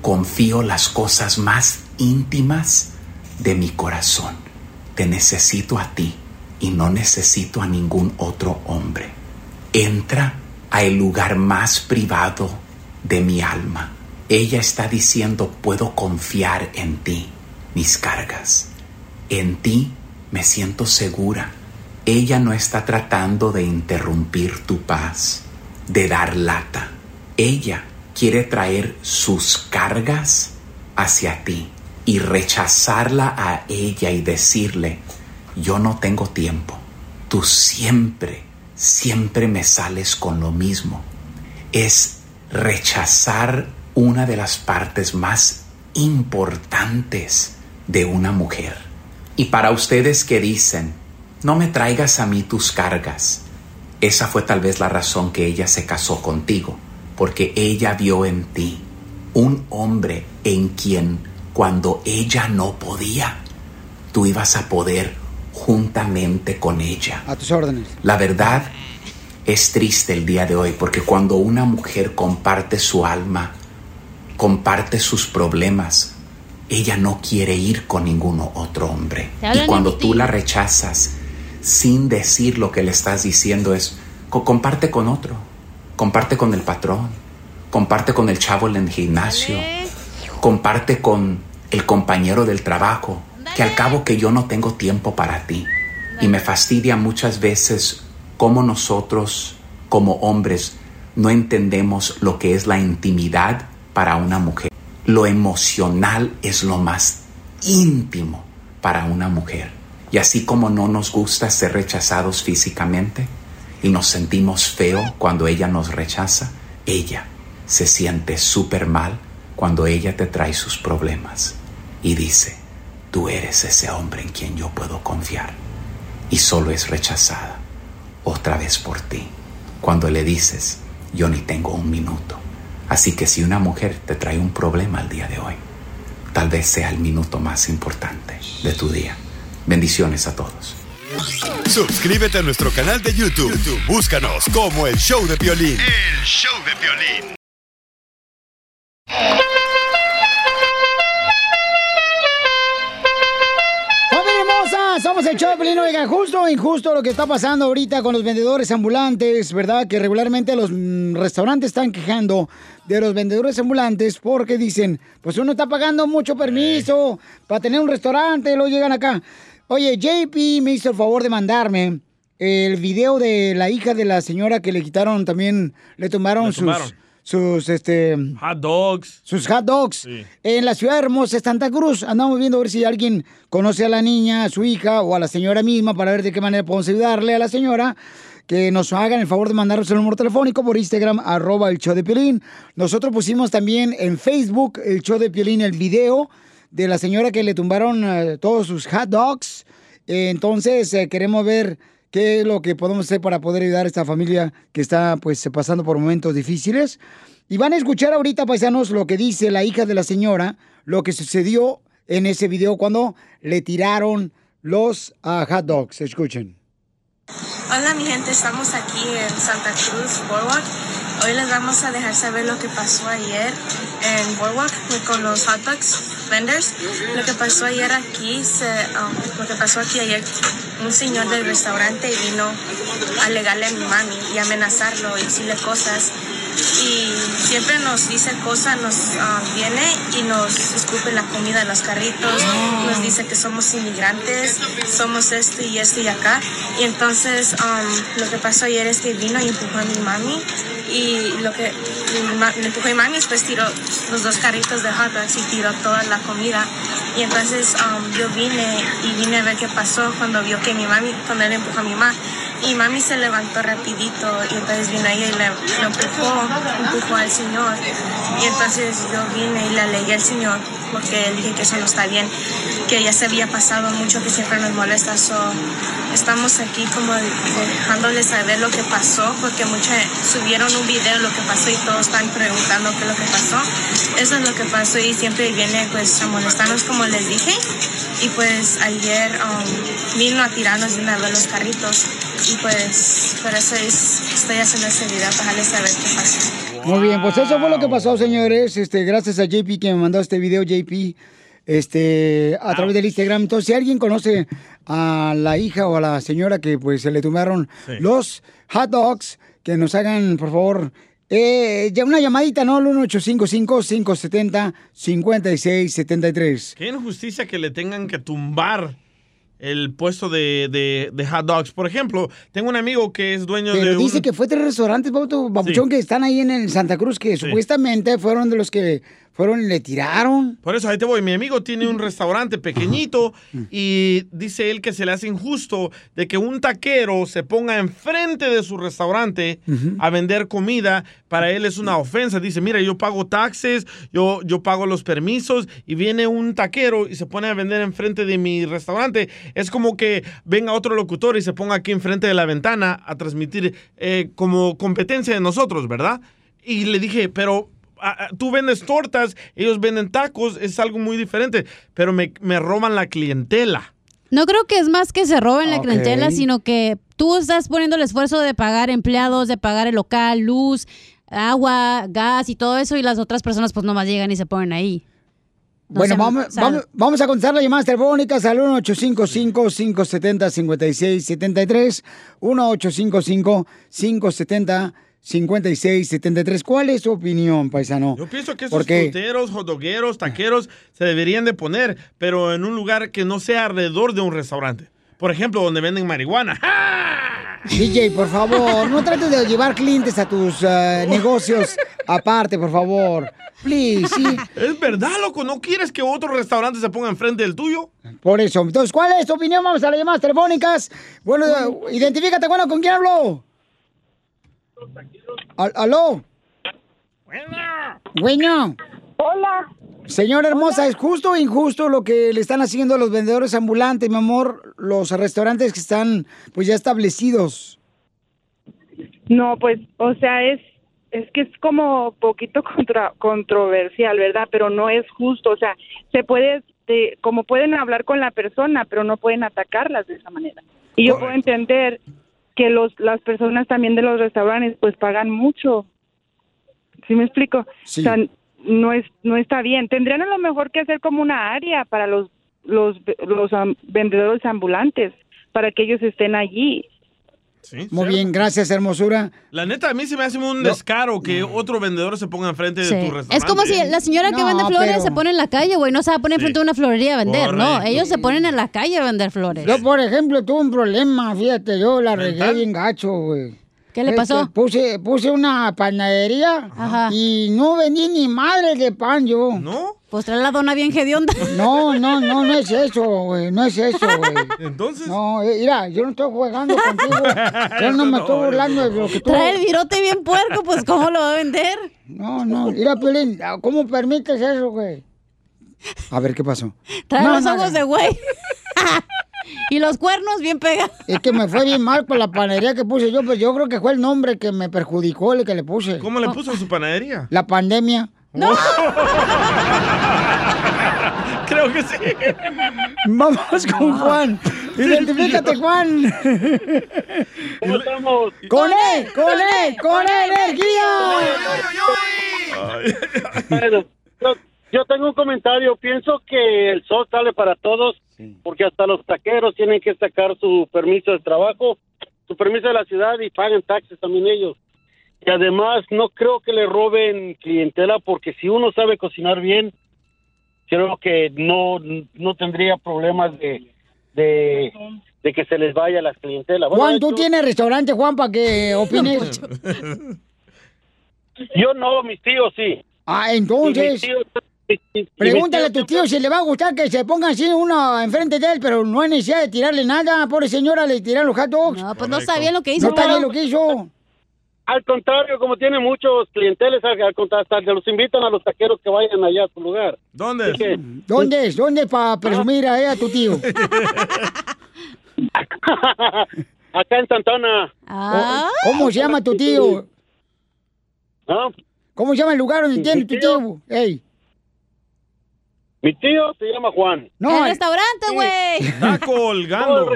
confío las cosas más íntimas de mi corazón. Te necesito a ti y no necesito a ningún otro hombre. Entra a el lugar más privado de mi alma. Ella está diciendo, puedo confiar en ti, mis cargas. En ti me siento segura. Ella no está tratando de interrumpir tu paz, de dar lata. Ella quiere traer sus cargas hacia ti y rechazarla a ella y decirle, yo no tengo tiempo. Tú siempre, siempre me sales con lo mismo. Es rechazar una de las partes más importantes de una mujer. Y para ustedes que dicen, no me traigas a mí tus cargas, esa fue tal vez la razón que ella se casó contigo, porque ella vio en ti un hombre en quien cuando ella no podía, tú ibas a poder juntamente con ella. A tus órdenes. La verdad es triste el día de hoy porque cuando una mujer comparte su alma, comparte sus problemas, ella no quiere ir con ningún otro hombre. Y cuando tú la rechazas sin decir lo que le estás diciendo es, "Co- comparte con otro, comparte con el patrón, comparte con el chavo en el gimnasio, comparte con el compañero del trabajo, que al cabo que yo no tengo tiempo para ti. Y me fastidia muchas veces cómo nosotros, como hombres, no entendemos lo que es la intimidad para una mujer. Lo emocional es lo más íntimo para una mujer. Y así como no nos gusta ser rechazados físicamente y nos sentimos feo cuando ella nos rechaza, ella se siente súper mal cuando ella te trae sus problemas y dice, tú eres ese hombre en quien yo puedo confiar y solo es rechazada otra vez por ti cuando le dices, yo ni tengo un minuto. Así que si una mujer te trae un problema el día de hoy, tal vez sea el minuto más importante de tu día. Bendiciones a todos. Suscríbete a nuestro canal de YouTube. YouTube, Búscanos como el show de violín. El show de violín. Somos el show de Pelín. Oiga, justo o injusto lo que está pasando ahorita con los vendedores ambulantes, ¿verdad? Que regularmente los mm, restaurantes están quejando de los vendedores ambulantes porque dicen, pues uno está pagando mucho permiso para tener un restaurante y luego llegan acá. Oye, JP me hizo el favor de mandarme el video de la hija de la señora que le quitaron también, le tomaron Le sus... Sus, este... Hot dogs. Sus hot dogs. En la ciudad hermosa de Santa Cruz. Andamos viendo a ver si alguien conoce a la niña, a su hija o a la señora misma para ver de qué manera podemos ayudarle a la señora. Que nos hagan el favor de mandarnos el número telefónico por Instagram, arroba el show de Piolín. Nosotros pusimos también en Facebook el show de Piolín, el video de la señora que le tumbaron eh, todos sus hot dogs. Eh, entonces eh, queremos ver qué es lo que podemos hacer para poder ayudar a esta familia que está pues pasando por momentos difíciles. Y van a escuchar ahorita, paisanos, lo que dice la hija de la señora, lo que sucedió en ese video cuando le tiraron los ah, hot dogs. Escuchen. Hola mi gente, estamos aquí en Santa Cruz, Boardwalk. Hoy les vamos a dejar saber lo que pasó ayer en Boardwalk con los hot dogs. Vendors. Lo que pasó ayer aquí, se, um, lo que pasó aquí ayer, un señor del restaurante vino a alegarle a mi mami y amenazarlo y decirle cosas. Y siempre nos dice cosas, nos ah, viene y nos escupe la comida en los carritos, nos dice que somos inmigrantes, somos esto y esto y acá. Y entonces um, lo que pasó ayer es que vino y empujó a mi mami y lo que me empujó mi mami después tiró los dos carritos de hot dogs y tiró toda la comida. Y entonces um, yo vine y vine a ver qué pasó cuando vio que mi mami, cuando él empujó a mi mamá. Y mami se levantó rapidito y entonces vino ella y le, lo empujó, empujó al señor. Y entonces yo vine y le alegué al señor porque dije que eso no está bien, que ya se había pasado mucho, que siempre nos molesta. So, estamos aquí como dejándoles saber lo que pasó porque muchos subieron un video de lo que pasó y todos están preguntando qué es lo que pasó. Eso es lo que pasó y siempre viene pues a molestarnos como les dije. Y pues ayer um, vino a tirarnos de una vez los carritos y pues por eso es- estoy haciendo este video para dejarles saber qué pasó. Muy bien, pues eso fue lo que pasó, señores. Este, gracias a JP que me mandó este video, JP, este, a través del Instagram. Entonces, si alguien conoce a la hija o a la señora que pues se le tumbaron Sí. los hot dogs, que nos hagan, por favor, eh, ya una llamadita, ¿no? Al 1855-570-5673. Qué injusticia que le tengan que tumbar el puesto de, de- de hot dogs. Por ejemplo, tengo un amigo que es dueño Pero de dice un... que fue tres restaurantes, Babuchón, que están ahí en el Santa Cruz, que supuestamente fueron de los que fueron y le tiraron. Por eso ahí te voy. Mi amigo tiene un restaurante pequeñito y dice él que se le hace injusto de que un taquero se ponga enfrente de su restaurante a vender comida. Para él es una ofensa. Dice, mira, yo pago taxes, yo, yo pago los permisos y viene un taquero y se pone a vender enfrente de mi restaurante. Es como que venga otro locutor y se ponga aquí enfrente de la ventana a transmitir eh, como competencia de nosotros, ¿verdad? Y le dije, pero tú vendes tortas, ellos venden tacos, es algo muy diferente, pero me, me roban la clientela. No creo que es más que se roben la clientela, sino que tú estás poniendo el esfuerzo de pagar empleados, de pagar el local, luz, agua, gas y todo eso, y las otras personas pues nomás llegan y se ponen ahí. No Bueno, sé, vamos, o sea, vamos, vamos a contestar las llamadas telefónicas al 1-855-570-5673. 1-855-570-5673. ¿Cuál es su opinión, paisano? Yo pienso que esos fruteros, hotdogueros, taqueros se deberían de poner, pero en un lugar que no sea alrededor de un restaurante. Por ejemplo, donde venden marihuana. DJ, por favor, no trates de llevar clientes a tus eh, negocios aparte, por favor. Please, sí. Es verdad, loco, ¿no quieres que otro restaurante se ponga enfrente del tuyo? Por eso. Entonces, ¿cuál es tu opinión? Vamos a las llamadas telefónicas. Bueno, identifícate, bueno, ¿con quién hablo? Al- ¿Aló? Bueno. Hola. Señora hermosa, ¿es justo o injusto lo que le están haciendo a los vendedores ambulantes, mi amor? Los restaurantes que están, pues, ya establecidos. No, pues, o sea, es es que es como poquito contra, controversial, ¿verdad? Pero no es justo, o sea, se puede, este, como pueden hablar con la persona, pero no pueden atacarlas de esa manera. Y yo puedo entender que los las personas también de los restaurantes pues pagan mucho. ¿Sí me explico? Sí. O sea, no es no está bien. Tendrían a lo mejor que hacer como una área para los los los vendedores ambulantes para que ellos estén allí. Muy bien, gracias, hermosura. La neta, a mí se me hace un descaro que otro vendedor se ponga enfrente Sí. de tu restaurante. Es como si la señora que No, vende flores pero- se pone en la calle, güey. No se va a poner frente a una florería a vender, no. Ellos se ponen en la calle a vender flores. Yo, por ejemplo, tuve un problema, fíjate, yo la regué bien gacho, güey. ¿Qué le Este, pasó? puse, puse una panadería y no vendí ni madre de pan yo. ¿No? Pues trae la dona bien hedionda. No, no, no, no es eso, güey, no es eso, güey. Entonces. No, eh, mira, yo no estoy jugando contigo. Yo no me estoy burlando de lo que tú... Trae el virote bien puerco, pues ¿cómo lo va a vender? No, no, mira, Piolín, ¿cómo permites eso, güey? A ver, ¿qué pasó? Trae No, los no, ojos no. de güey. y los cuernos bien pegados. Es que me fue bien mal con la panadería que puse yo, pero yo creo que fue el nombre que me perjudicó el que le puse. ¿Cómo le puso a su panadería? La pandemia. ¡No! Creo que sí. Vamos con Juan. Identifícate, Juan. ¿Cómo estamos? ¡Con él! ¡Con él! ¡Con energía! Bueno, yo, Yo tengo un comentario. Pienso que el sol sale para todos, porque hasta los taqueros tienen que sacar su permiso de trabajo, su permiso de la ciudad y pagan taxes también ellos. Y además, no creo que le roben clientela, porque si uno sabe cocinar bien, creo que no, no tendría problemas de, de, de que se les vaya las clientelas. Bueno, Juan, tú hecho, tienes restaurante, Juan, para que opines. Yo no, mis tíos sí. Ah, entonces. Pregúntale a tu tío si le va a gustar que se ponga así uno enfrente de él, pero no hay necesidad de tirarle nada. Pobre señora, le tiraron los hot dogs. No, pues no sabía lo que hizo. No sabía lo que hizo. Al contrario, como tiene muchos clienteles, al, al contrario, hasta se los invitan a los taqueros que vayan allá a su lugar. ¿Dónde? Así que- ¿Dónde es? ¿Dónde es para presumir a, a tu tío? Acá en Santana. O- ¿Cómo se llama tu tío? ¿Ah? ¿Cómo se llama el lugar donde tiene tu tío? Ey. Mi tío se llama Juan. No, el restaurante, güey. Está colgando.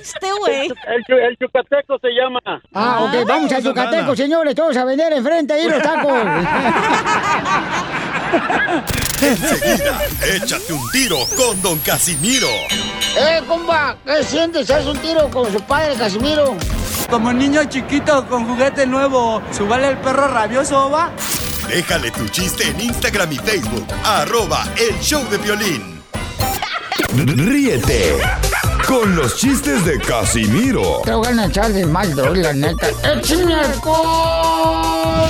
Este güey. El, el yucateco se llama. Ah, ok, vamos al Yucateco, señores, todos a vender enfrente ahí los tacos. Enseguida, échate un tiro con Don Casimiro. ¡Eh, compa! ¿Qué sientes? ¿Haz un tiro con su padre, Casimiro? Como niño chiquito con juguete nuevo, ¿subale el perro rabioso, va? Déjale tu chiste en Instagram y Facebook. Arroba El Show de Violín. Ríete con los chistes de Casimiro Te voy a echar de mal, la neta. ¡Échame alcohol!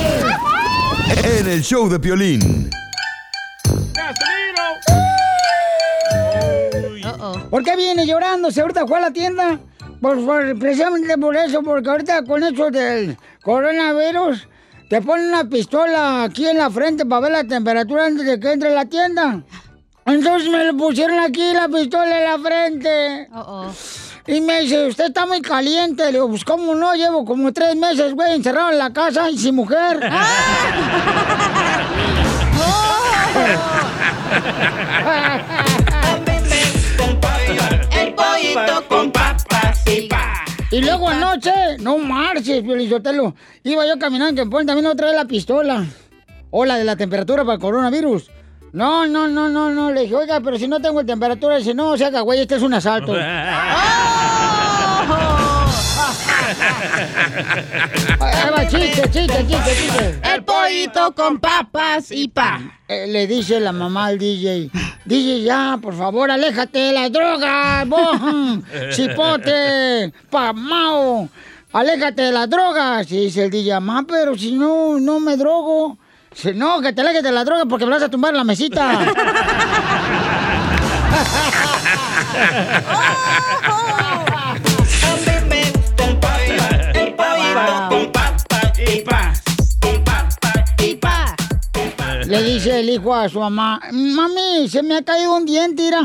en El Show de Violín. ¿Por qué viene llorando? ¿Se ahorita fue a la tienda? Por, por- precisamente por eso, porque ahorita con eso del coronavirus, te ponen una pistola aquí en la frente para ver la temperatura antes de que entre a la tienda. Entonces me lo pusieron aquí la pistola en la frente. Y me dice, usted está muy caliente. Le digo, pues cómo no, llevo como tres meses, güey, encerrado en la casa y sin mujer. El pollito con papas y. Y luego anoche, no marches, Piolizotelo. Iba yo caminando que me ponen también otra vez la pistola. O la de la temperatura para el coronavirus. No, no, no, no, no. Le dije, oiga, pero si no tengo temperatura, dice, no, se haga, güey, este es un asalto. Ahí va, chiste, chiste, chiste, chiste. El pollito con papas y pa. Eh, le dice la mamá al DJ, DJ, ya, por favor, aléjate de las drogas, bom, chipote, pamao, aléjate de las drogas. Y dice el DJ, mamá, pero si no, no me drogo. No, que te alejes de las drogas porque me vas a tumbar en la mesita. Le dice el hijo a su mamá, mami, se me ha caído un diente, mira,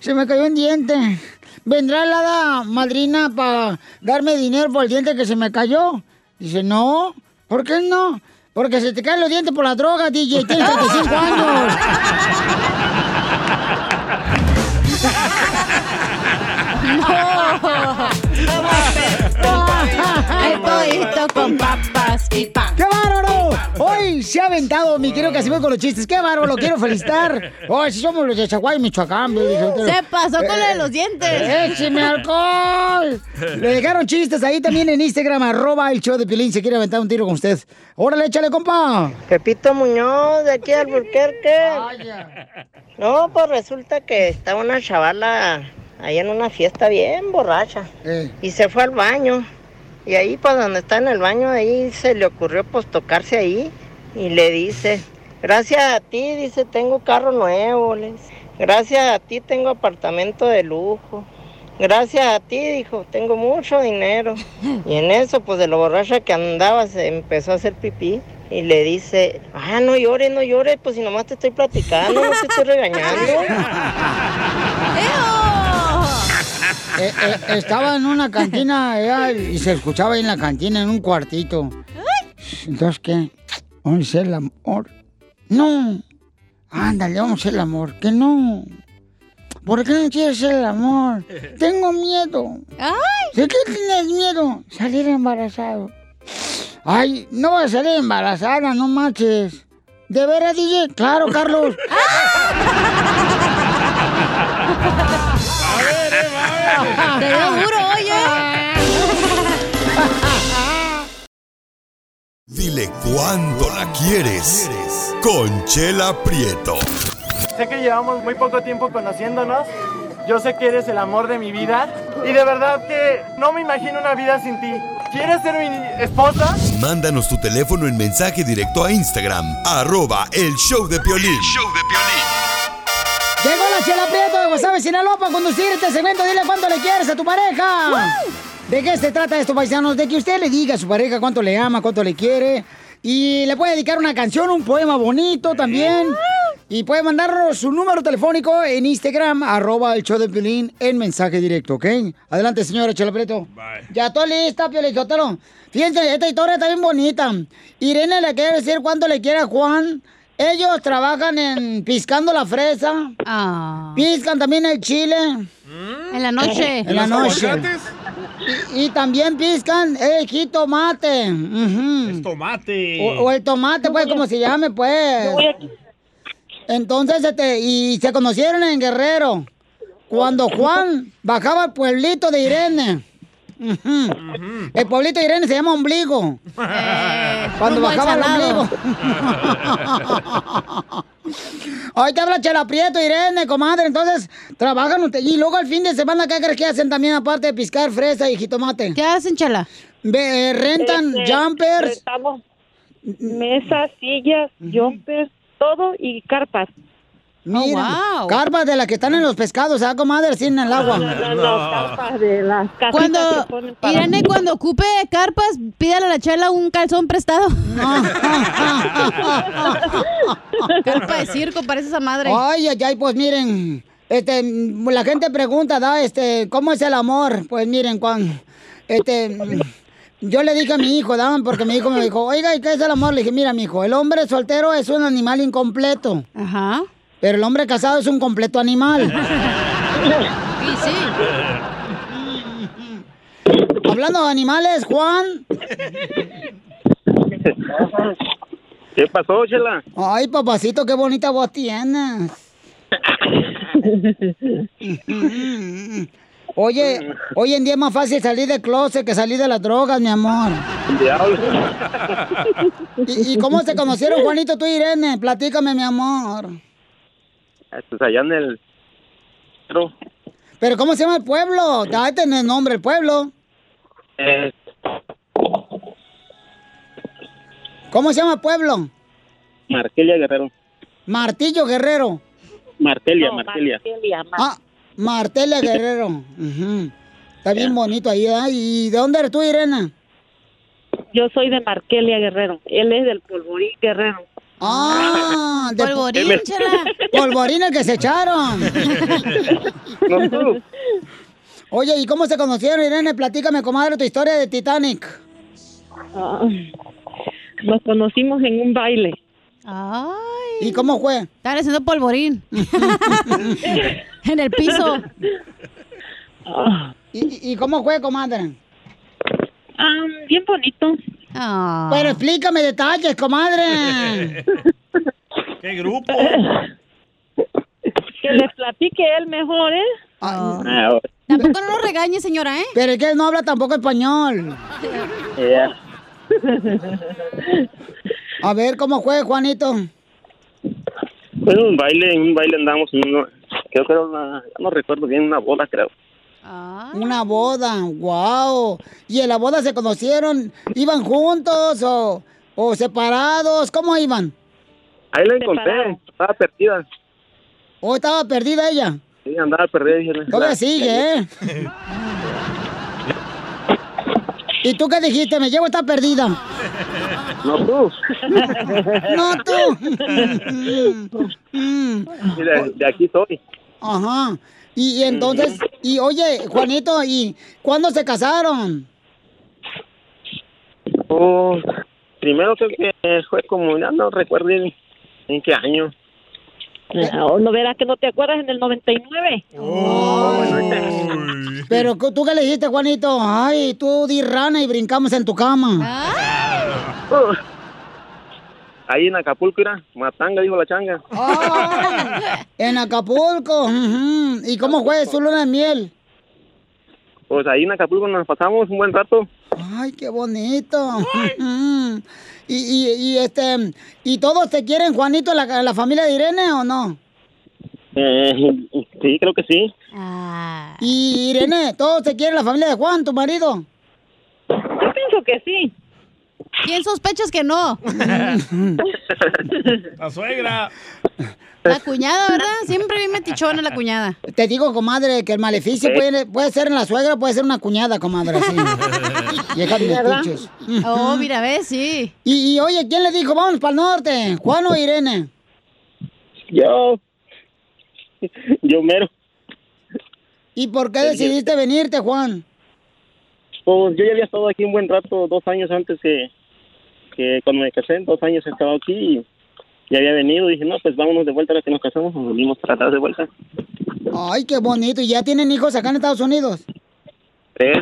se me cayó un diente. ¿Vendrá la hada madrina para darme dinero por el diente que se me cayó? Dice, no, ¿por qué no? Porque se te caen los dientes por la droga, DJ, tienes 35 años. El pollito con papas y pa. ¡Qué bárbaro! Se ha aventado mi querido Casimiro con los chistes. ¡Qué bárbaro! Lo quiero felicitar. Hoy sí somos los de Chaguay, Michoacán. Se pasó con lo de los dientes. ¡Écheme alcohol! Le dejaron chistes ahí también en Instagram, arroba el show de Pilín. Se quiere aventar un tiro con usted. ¡Órale, échale, compa! Pepito Muñoz, de aquí al Burquerque. No, pues resulta que estaba una chavala ahí en una fiesta bien borracha. Y se fue al baño. Y ahí, pues donde está en el baño, ahí se le ocurrió pues tocarse ahí. Y le dice, gracias a ti, dice, tengo carro nuevo. Gracias a ti tengo apartamento de lujo. Gracias a ti, dijo, tengo mucho dinero. Y en eso, pues de lo borracha que andaba, se empezó a hacer pipí. Y le dice, ah, no llores, no llores, pues si nomás te estoy platicando, no te estoy regañando. Eh, eh, estaba en una cantina allá y se escuchaba ahí en la cantina, en un cuartito. Entonces, ¿qué? ¿Vamos a hacer el amor? No. Ándale, vamos a hacer el amor. Que no. ¿Por qué no quieres hacer el amor? Tengo miedo. ¿De qué tienes miedo? Salir embarazado. Ay, no vas a salir embarazada, no manches. ¿De veras, DJ? Claro, Carlos. Te dio duro, Dile cuándo la quieres. Conchela Prieto. Sé que llevamos muy poco tiempo conociéndonos. Yo sé que eres el amor de mi vida. Y de verdad que no me imagino una vida sin ti. ¿Quieres ser mi esposa? Mándanos tu teléfono en mensaje directo a Instagram, arroba el show de Piolín. Llegó la Chela Prieto de Guasave, Sinaloa, para conducir este segmento. Dile cuánto le quieres a tu pareja. ¿De qué se trata esto, paisanos? De que usted le diga a su pareja cuánto le ama, cuánto le quiere. Y le puede dedicar una canción, un poema bonito también. Y puede mandarnos su número telefónico en Instagram, arroba el show de Piolín, en mensaje directo, ¿ok? Adelante, señora Chela Prieto. Ya estoy lista, Piolín Sotelo. Fíjense, esta historia está bien bonita. Irene le quiere decir cuánto le quiere a Juan. Ellos trabajan en piscando la fresa. Piscan también el chile. En la noche. En la noche. Y, y también piscan el jitomate. Ujú. Tomate. O, o el tomate, pues, como se llame, pues. Entonces, este, y se conocieron en Guerrero. Cuando Juan bajaba al pueblito de Irene. El pueblito de Irene se llama Ombligo. Cuando rumbo al bajaba al salado. ombligo. Hoy te habla Chela Prieto, Irene, comadre. Entonces, trabajan ustedes. Y luego al fin de semana, ¿qué crees que hacen también aparte de piscar fresa y jitomate? ¿Qué hacen, Chela? rentan Este, jumpers. rentamos mesas, sillas, jumpers, todo y carpas. Mira, wow. carpas de las que están en los pescados, ¿ah, comadre? Así en el agua. No, no, carpas de las Cuando, que ponen para- Irene, cuando ocupe carpas, pídale a la chela un calzón prestado. Carpa de circo, parece esa madre. Ay, ay, ay, pues miren, este, la gente pregunta, ¿da? Este, ¿cómo es el amor? Pues miren, cuando, este, yo le dije a mi hijo, ¿da? Porque mi hijo me dijo, oiga, ¿y qué es el amor? Le dije, mira, mi hijo, el hombre soltero es un animal incompleto. Ajá. Pero el hombre casado es un completo animal. Sí, sí. Hablando de animales, Juan. ¿Qué pasó, Chela? Ay, papacito, qué bonita voz tienes. Oye, hoy en día es más fácil salir del closet que salir de las drogas, mi amor. Diablo. ¿Y, y cómo se conocieron, Juanito, tú y Irene? Platícame, mi amor. Pues allá en el... Pero, ¿Pero cómo se llama el pueblo? Date en el nombre, el pueblo. eh, ¿Cómo se llama el pueblo? Markelia Guerrero. Martillo Guerrero. Martelia, No, Martelia. Martelia, Mar- Ah, Martelia Guerrero. Ujú. Está bien bonito ahí, ¿verdad? ¿Y de dónde eres tú, Irene? Yo soy de Markelia Guerrero. Él es del Polvorín Guerrero. Ah, de Polvorín, chela. Polvorín el que se echaron. No, tú. Oye, ¿y cómo se conocieron, Irene? Platícame, comadre, tu historia de Titanic. Ah, nos conocimos en un baile. Ay. ¿Y cómo fue? Estaban haciendo polvorín. en el piso. ¿Y, y- y cómo fue, comadre? Ah, bien bonito. Pero explícame detalles, comadre. ¿Qué grupo? Que les platique él mejor, ¿eh? Ah, Tampoco no lo regañe, señora, ¿eh? Pero es que él no habla tampoco español. ya. A ver, ¿cómo fue, Juanito? Fue un baile, en un baile andamos en uno, creo que era una, no recuerdo bien, una boda creo. Una boda, wow. ¿Y en la boda se conocieron? ¿Iban juntos o, o separados? ¿Cómo iban? Ahí la encontré, estaba perdida. ¿O estaba perdida ella? Sí, andaba perdida. Todavía la- sigue, ¿eh? ¿Y tú qué dijiste? Me llevo esta perdida. No tú. No tú. De, de aquí soy. Ajá. Y, y entonces, y oye, Juanito, ¿y cuándo se casaron? Oh, primero creo que fue como, ya no recuerdo en, en qué año. No, no verás que no te acuerdas en el 99. Pero cu- tú qué le dijiste, Juanito? Ay, tú di rana y brincamos en tu cama. Uh, Ahí en Acapulco, mira, Matanga, dijo la changa. Ay, en Acapulco. ¿Y cómo fue su luna de miel? Pues ahí en Acapulco nos pasamos un buen rato. Ay, qué bonito. Ujú. y, y, y, este, ¿y todos te quieren, Juanito, la, la familia de Irene o no? Eh, sí, creo que sí. Y Irene, ¿todos te quieren la familia de Juan, tu marido? Yo pienso que sí. ¿Quién sospechas que no? La suegra. La cuñada, ¿verdad? Siempre bien metichona la cuñada. Te digo, comadre, que el maleficio Sí. puede, puede ser en la suegra, puede ser una cuñada, comadre, ¿Verdad? metiches. Oh, mira, ves, sí. Y, y, oye, ¿quién le dijo vamos para el norte? ¿Juan o Irene? Yo. Yo mero. ¿Y por qué decidiste venirte, Juan? Pues yo ya había estado aquí un buen rato, dos años antes que, que cuando me casé, dos años he estado aquí y ya había venido. Dije, no, pues vámonos de vuelta ahora que nos casamos, nos volvimos para atrás de vuelta. Ay, qué bonito. ¿Y ya tienen hijos acá en Estados Unidos? Tres.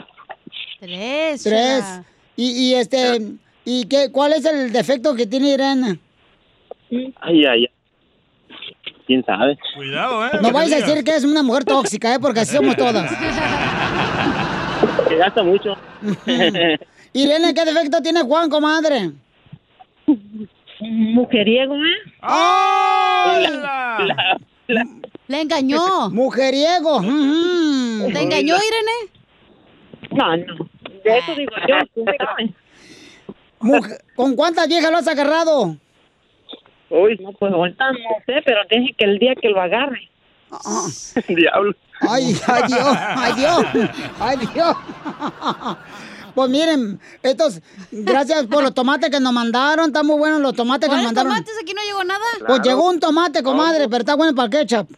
Tres. Tres. Y, y este, ¿y qué, cuál es el defecto que tiene Irene? Ay, ay, ay. ¿Quién sabe? Cuidado, ¿eh? No vais a decir que es una mujer tóxica, ¿eh? Porque así somos todas. Que gasta mucho. Irene, ¿qué defecto tiene Juan, comadre? Mujeriego, ¿eh? ¡Ay! Le engañó. Mujeriego. ¿Te engañó, Irene? No, no. De eso digo yo. Mujer- ¿Con cuántas viejas lo has agarrado? Uy. No, pues ahorita no sé, pero deje que el día que lo agarre. Diablo. Ay, ay Dios, ay Dios, ay Dios. Pues miren, estos, gracias por los tomates que nos mandaron, están muy buenos los tomates que nos ¿Cuáles mandaron. tomates? Aquí no llegó nada. Pues llegó un tomate, comadre, pero está bueno para el ketchup.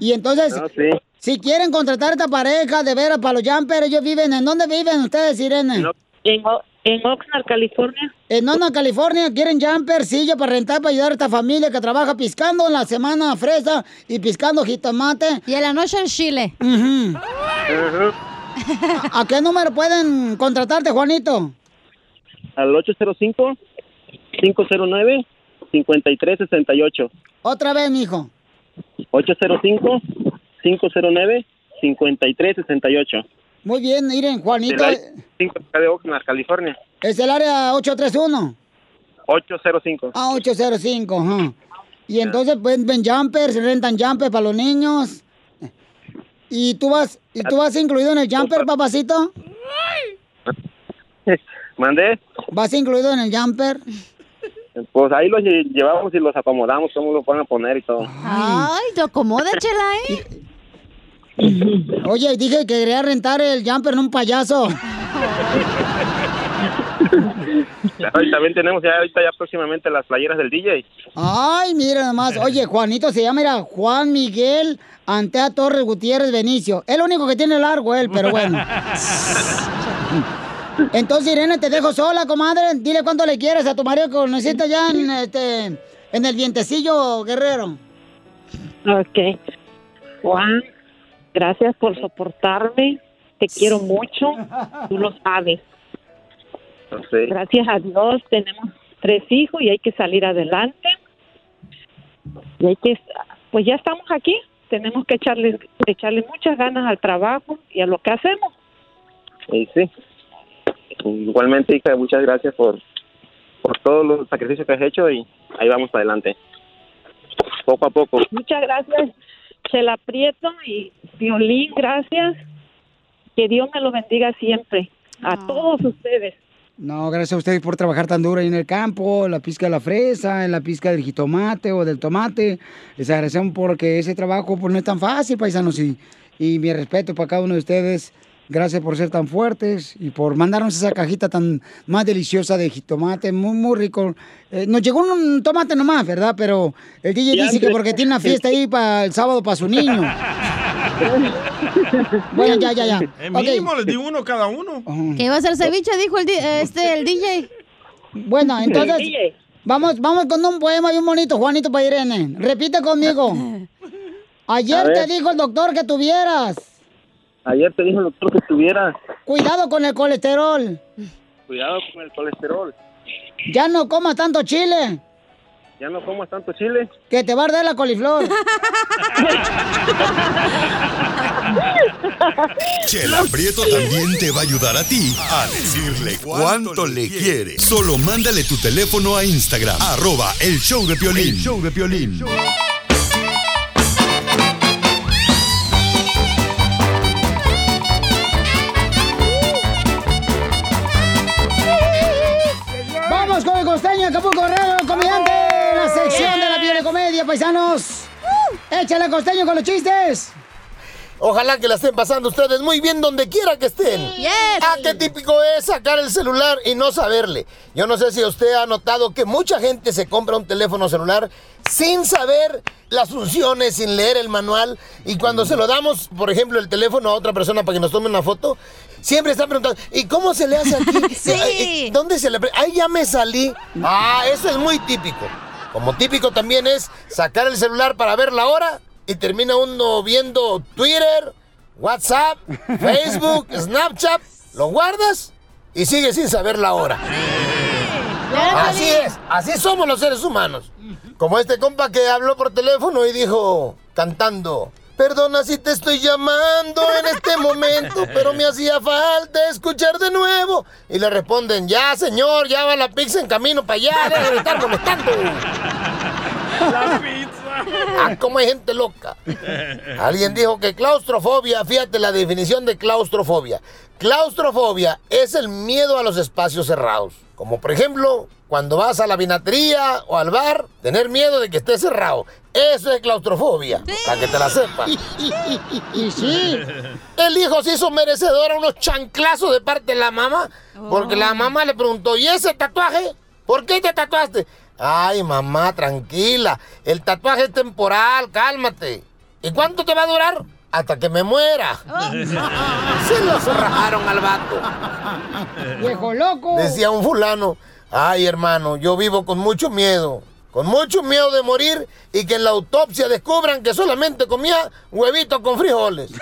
y entonces, No, sí. si quieren contratar a esta pareja de veras para los jumpers, ellos viven, ¿en dónde viven ustedes, Irene? En, O- en Oxnard, California. En Oxnard, California, quieren jumper, silla para rentar, para ayudar a esta familia que trabaja piscando en la semana fresa y piscando jitomate. Y en la noche el chile. ¿A qué número pueden contratarte, Juanito? Al 805-509-5368. Otra vez, mijo. 805-509-5368. Muy bien, miren, Juanito, Del área 5 acá de Oxnard, California. es el área 831. 805. Ah, 805, ajá. Y entonces pues ven jumpers, rentan jumpers para los niños. ¿Y tú vas, y tú vas incluido en el jumper, papacito? ¿Mandé? ¿Vas incluido en el jumper? Pues ahí los lle- llevamos y los acomodamos, cómo lo van a poner y todo. Ay, te acomoda, chela, ¿eh? Oye, dije que quería rentar el jumper en un payaso. Claro, y también tenemos ya ahorita ya próximamente las playeras del DJ. Ay, mira nomás. Oye, Juanito se llama, mira, Juan Miguel Antea Torres Gutiérrez Benicio. Es lo único que tiene largo él, pero bueno. Entonces, Irene, te dejo sola, comadre. Dile cuánto le quieres a tu marido que lo necesita ya en, este, en el vientecillo, guerrero. Ok. Juan, gracias por soportarme. Te quiero mucho. Tú lo sabes. Gracias a Dios tenemos tres hijos y hay que salir adelante. Y hay que, pues ya estamos aquí. Tenemos que echarle, echarle muchas ganas al trabajo y a lo que hacemos. Y sí. Igualmente, hija, muchas gracias por, por todos los sacrificios que has hecho y ahí vamos para adelante. Poco a poco. Muchas gracias, Chela Prieto y Violín, gracias. Que Dios me lo bendiga siempre. A todos ustedes. No, gracias a ustedes por trabajar tan duro ahí en el campo, en la pizca de la fresa, en la pizca del jitomate o del tomate. Les agradecemos porque ese trabajo pues, no es tan fácil, paisanos. Y, y mi respeto para cada uno de ustedes. Gracias por ser tan fuertes y por mandarnos esa cajita tan más deliciosa de jitomate, muy, muy rico. Eh, nos llegó un tomate nomás, ¿verdad? Pero el DJ dice que porque tiene una fiesta ahí para el sábado para su niño. bueno, ya, ya, ya. Eh, Ok. mínimo les di uno cada uno. Que iba a ser ceviche, dijo el, este, el DJ. Bueno, entonces, vamos, vamos con un poema bien bonito, Juanito para Irene. Repite conmigo. Ayer te dijo el doctor que tuvieras Ayer te dijo el doctor que estuviera cuidado con el colesterol. cuidado con el colesterol. Ya no comas tanto chile, Ya no comas tanto chile. que te va a arder la coliflor. Chela Prieto también te va a ayudar a ti a decirle cuánto le quiere. Solo mándale tu teléfono a Instagram, arroba el show de Piolín. El show de Piolín. Paisanos. Échale costeño con los chistes. Ojalá que la estén pasando ustedes muy bien donde quiera que estén. Ah, qué típico es sacar el celular y no saberle. Yo no sé si usted ha notado que mucha gente se compra un teléfono celular sin saber las funciones, sin leer el manual. Y cuando se lo damos, por ejemplo, el teléfono a otra persona para que nos tome una foto, siempre está preguntando, ¿y cómo se le hace aquí? Sí. ¿Dónde se le... Ahí ya me salí. Ah, eso es muy típico. Como típico también es sacar el celular para ver la hora y termina uno viendo Twitter, WhatsApp, Facebook, Snapchat, lo guardas y sigue sin saber la hora. Así es, así somos los seres humanos. Como este compa que habló por teléfono y dijo, cantando, perdona si te estoy llamando en este momento, pero me hacía falta escuchar de nuevo. Y le responden, ya señor, ya va la pizza en camino para allá, deja de estar molestando. La pizza. Ah, cómo hay gente loca. Alguien dijo que claustrofobia, fíjate la definición de claustrofobia. Claustrofobia es el miedo a los espacios cerrados. Como por ejemplo, cuando vas a la vinatería o al bar, tener miedo de que esté cerrado. Eso es claustrofobia, para que te la sepas. Y sí. El hijo se hizo merecedor a unos chanclazos de parte de la mamá, porque la mamá le preguntó, ¿y ese tatuaje? ¿Por qué te tatuaste? Ay, mamá, tranquila. El tatuaje es temporal, cálmate. ¿Y cuánto te va a durar? Hasta que me muera. Se lo cerraron al vato. Viejo loco. Decía un fulano, ay hermano, yo vivo con mucho miedo, con mucho miedo de morir y que en la autopsia descubran que solamente comía huevitos con frijoles.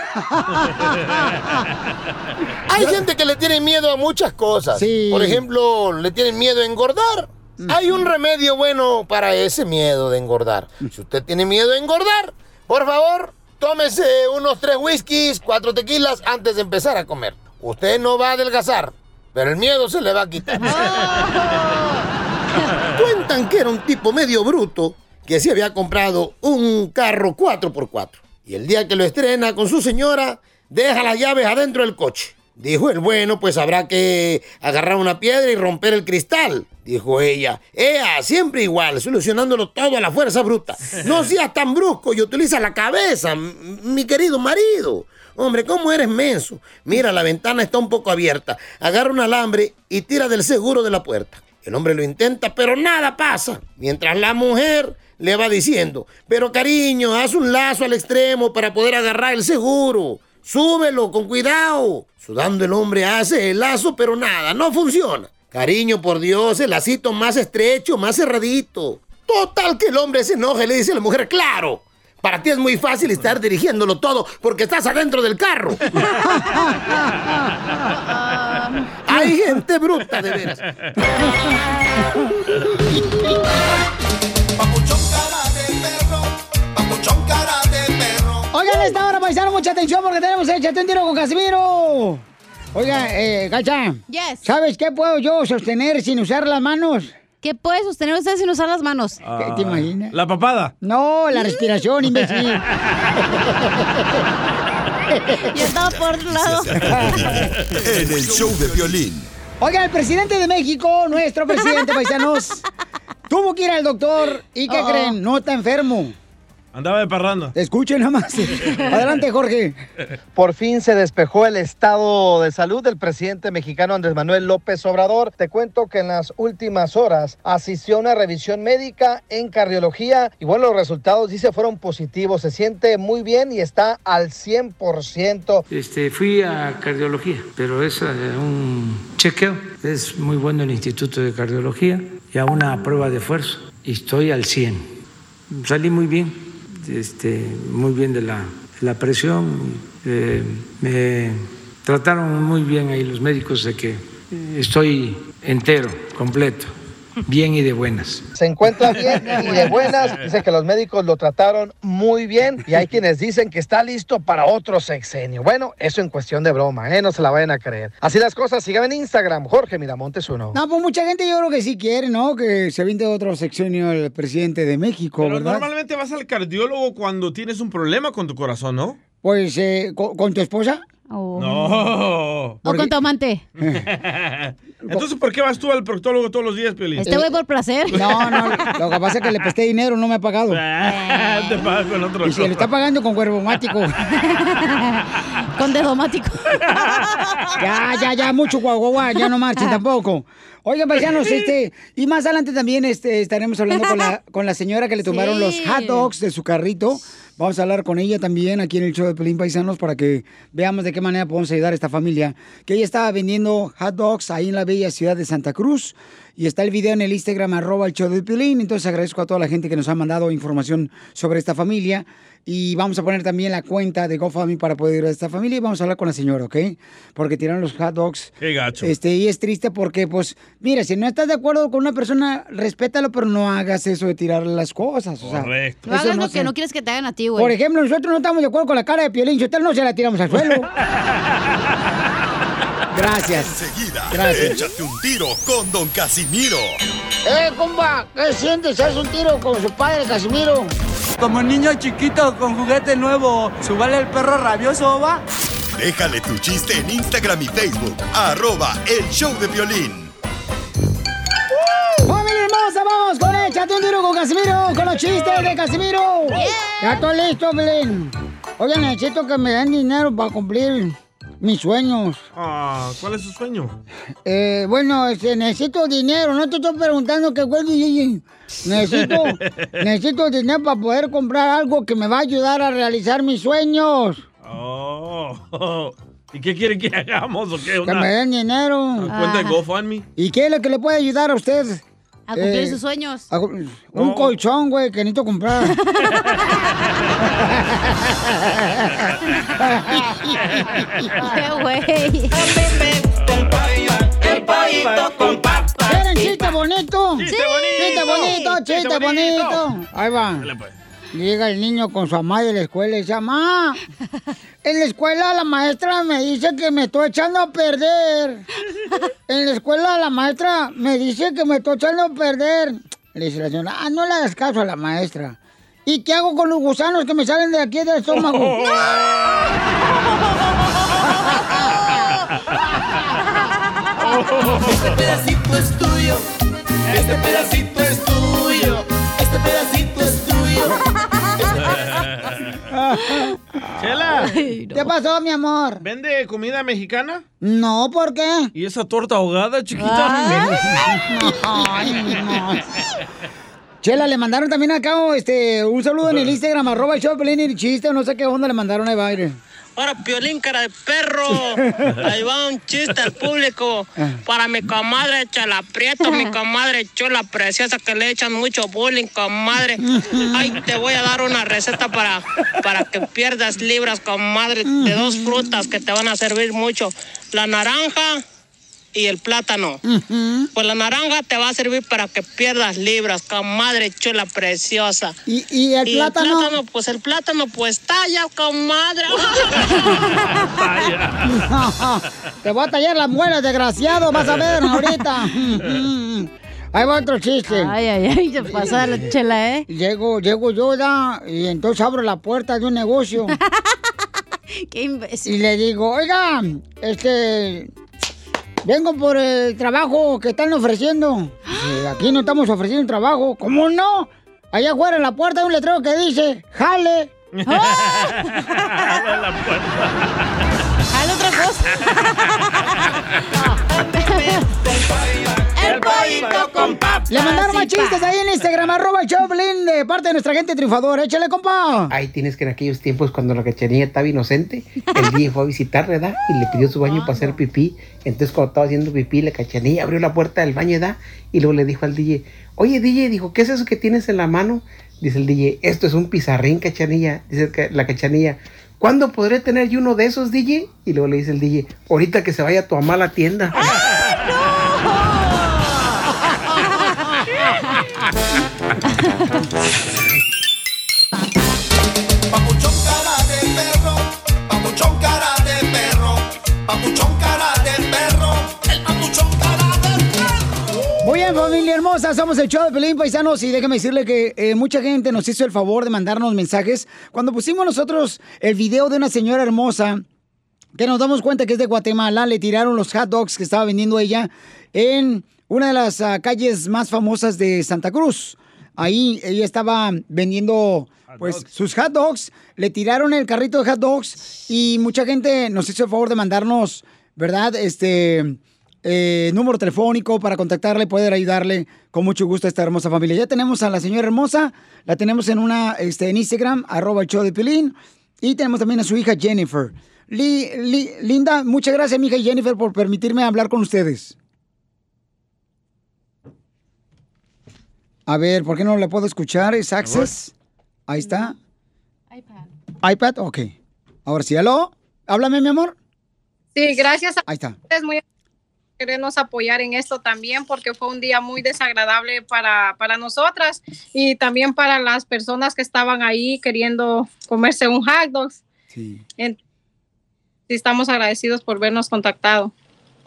Hay gente que le tiene miedo a muchas cosas. Por ejemplo, le tienen miedo a engordar. Hay un remedio bueno para ese miedo de engordar. Si usted tiene miedo a engordar, por favor, tómese unos tres whiskies, cuatro tequilas antes de empezar a comer. Usted no va a adelgazar, pero el miedo se le va a quitar. Cuentan que era un tipo medio bruto que se había comprado un carro 4x4. Y el día que lo estrena con su señora, deja las llaves adentro del coche. Dijo el bueno, pues habrá que agarrar una piedra y romper el cristal. Dijo ella, ea, siempre igual, solucionándolo todo a la fuerza bruta. No seas tan brusco y utiliza la cabeza, mi querido marido. Hombre, ¿cómo eres menso? Mira, la ventana está un poco abierta. Agarra un alambre y tira del seguro de la puerta. El hombre lo intenta, pero nada pasa. Mientras la mujer le va diciendo, pero cariño, haz un lazo al extremo para poder agarrar el seguro. Súbelo con cuidado. Sudando el hombre hace el lazo, pero nada, no funciona. Cariño, por Dios, el lacito más estrecho, más cerradito. Total que el hombre se enoja y le dice a la mujer, claro, para ti es muy fácil estar dirigiéndolo todo porque estás adentro del carro. Hay gente bruta, de veras. Atención porque tenemos Échate un tiro con Casimiro. Oiga, eh, Gacha. Yes. ¿Sabes qué puedo yo sostener sin usar las manos? ¿Qué puede sostener usted sin usar las manos? ¿Qué te imaginas? La papada. No, la respiración, imbécil. Yo estaba por otro lado. En el show de violín. Oiga, el presidente de México, nuestro presidente, paisanos, tuvo que ir al doctor y ¿qué Oh. creen? No está enfermo. Andaba de parranda. Escuchen nada más. Adelante, Jorge. Por fin se despejó el estado de salud del presidente mexicano Andrés Manuel López Obrador. Te cuento que en las últimas horas asistió a una revisión médica en cardiología y bueno, los resultados dice fueron positivos. Se siente muy bien y está al 100%. Este, fui a cardiología, pero es eh, un chequeo. Es muy bueno el Instituto de Cardiología y a una prueba de esfuerzo. Y estoy al 100. Salí muy bien, este, muy bien de la, la presión. eh, me trataron muy bien ahí los médicos de que estoy entero, completo, bien y de buenas. Se encuentra bien y de buenas. Dice que los médicos lo trataron muy bien y hay quienes dicen que está listo para otro sexenio. Bueno, eso en cuestión de broma, ¿eh? No se la vayan a creer. Así las cosas, síganme en Instagram, Jorge Miramontes uno. No, pues mucha gente yo creo que sí quiere, ¿no? Que se vinte otro sexenio el presidente de México, Pero ¿verdad? normalmente vas al cardiólogo cuando tienes un problema con tu corazón, ¿no? Pues, eh, ¿con, con tu esposa? No. O con tu amante. Entonces, ¿por qué vas tú al proctólogo todos los días, Piolín? Este güey por placer. No, no, lo que pasa es que le presté dinero, no me ha pagado. Te pagas con otro Y se le está pagando con cuervomático. con dedomático. ya, ya, ya, mucho guaguaguá, ya no marchen tampoco. Oigan, paisanos, este, y más adelante también este, estaremos hablando con la, con la señora que le tomaron Sí. los hot dogs de su carrito. Vamos a hablar con ella también aquí en el show de Pelín Paisanos para que veamos de qué manera podemos ayudar a esta familia. Que ella estaba vendiendo hot dogs ahí en la bella ciudad de Santa Cruz. Y está el video en el Instagram, arroba el de Pelín. Entonces agradezco a toda la gente que nos ha mandado información sobre esta familia. Y vamos a poner también la cuenta de GoFundMe para poder ayudar a esta familia. Y vamos a hablar con la señora, ¿ok? Porque tiraron los hot dogs. Qué gacho. Este, y es triste porque, pues, mira, si no estás de acuerdo con una persona, respétalo, pero no hagas eso de tirarle las cosas. O sea, Correcto. No hagas lo se- que no quieres que te hagan a ti, güey. Por ejemplo, nosotros no estamos de acuerdo con la cara de Piolín, Sotelo no se la tiramos al suelo. Gracias. Enseguida, Gracias. échate un tiro con Don Casimiro. ¡Eh, compa! ¿Qué sientes? ¿Haz un tiro con su padre, Casimiro? Como niño chiquito con juguete nuevo, ¿subale el perro rabioso, va? Déjale tu chiste en Instagram y Facebook, arroba el show de violín. ¡Familia hermosa! ¡Vamos con Échate un tiro con Casimiro! ¡Con los chistes de Casimiro! Ya estoy listo, Belén. Oigan, necesito que me den dinero para cumplir mis sueños. Ah, ¿Cuál es su sueño? Eh, bueno, este, necesito dinero. No te estoy preguntando qué fue. Necesito, necesito dinero para poder comprar algo que me va a ayudar a realizar mis sueños. Oh. ¿Y qué quiere que hagamos o qué? Que me den dinero. cuenta de GoFundMe. ¿Y qué es lo que le puede ayudar a usted? A cumplir Eh, sus sueños. a- un colchón, güey, que necesito comprar. ¡Qué güey! Con. ¿Quieren chiste bonito? Chiste Chiste bonito. bonito, chiste Chiste bonito. bonito. Ahí va. Llega el niño con su mamá de la escuela y dice, mamá, en la escuela la maestra me dice que me estoy echando a perder. En la escuela la maestra me dice que me estoy echando a perder. Le dice la señora, ah, no le hagas caso a la maestra. ¿Y qué hago con los gusanos que me salen de aquí del estómago? Este pedacito es tuyo. Este pedacito es tuyo. Este pedacito. Chela. ¿Qué pasó, mi amor? ¿Vende comida mexicana? No, ¿por qué? ¿Y esa torta ahogada, chiquita? Ay, no. Chela, le mandaron también acá este, un saludo en el Instagram, arroba el show y el chiste, o no sé qué onda le mandaron ahí, baile. Ahora, Piolín, cara de perro. Ahí va un chiste al público. Para mi comadre Chela Prieto, mi comadre Chula Preciosa, que le echan mucho bullying, comadre. Ay, te voy a dar una receta para, para que pierdas libras, comadre, de dos frutas que te van a servir mucho. La naranja y el plátano. Pues la naranja te va a servir para que pierdas libras, comadre chula preciosa. ¿Y, y el plátano? Pues el plátano, pues talla, comadre. Te voy a tallar las muelas, desgraciado, vas a ver ahorita. Ahí va otro chiste. Ay, ay, ay, se pasa la chela, ¿eh? Llego, llego yo, ¿da? y entonces abro la puerta de un negocio. Qué imbécil. Y le digo, oiga, este, vengo por el trabajo que están ofreciendo. Dice, aquí no estamos ofreciendo trabajo. ¿Cómo no? Allá afuera en la puerta hay un letrero que dice, jale. Haz otra El pollito con papas. Le mandaron más chistes ahí en Instagram, arroba el Choplin, de parte de nuestra gente triunfadora. Échale, compa. Ahí tienes que en aquellos tiempos cuando la cachanilla estaba inocente, el DJ fue a visitar, ¿verdad? Y le pidió su baño para hacer pipí. Entonces cuando estaba haciendo pipí, la cachanilla abrió la puerta del baño, ¿verdad? Y luego le dijo al DJ, oye DJ, dijo, ¿qué es eso que tienes en la mano? Dice el DJ, esto es un pizarrín, cachanilla. Dice la cachanilla, ¿cuándo podré tener yo uno de esos, DJ? Y luego le dice el DJ, ahorita que se vaya tu mamá a la tienda. familia hermosa, somos el show de Pelín Paisanos y déjeme decirle que eh, mucha gente nos hizo el favor de mandarnos mensajes. Cuando pusimos nosotros el video de una señora hermosa que nos damos cuenta que es de Guatemala, le tiraron los hot dogs que estaba vendiendo ella en una de las ah, calles más famosas de Santa Cruz. Ahí ella estaba vendiendo pues sus hot dogs, le tiraron el carrito de hot dogs y mucha gente nos hizo el favor de mandarnos, ¿verdad? Este eh, número telefónico para contactarle, poder ayudarle con mucho gusto a esta hermosa familia. Ya tenemos a la señora hermosa, la tenemos en una este, en Instagram, arroba el show de Pilín, y tenemos también a su hija Jennifer. Li- Li- Linda, muchas gracias, mi hija Jennifer, por permitirme hablar con ustedes. A ver, ¿por qué no la puedo escuchar? ¿Es Access? Ahí está. iPad. iPad, ok. Ahora sí, ¿aló? Háblame, mi amor. Sí, gracias a Ahí está. ustedes muy querernos apoyar en esto también porque fue un día muy desagradable para, para nosotras y también para las personas que estaban ahí queriendo comerse un hot dog. Sí. En- sí, estamos agradecidos por vernos contactado.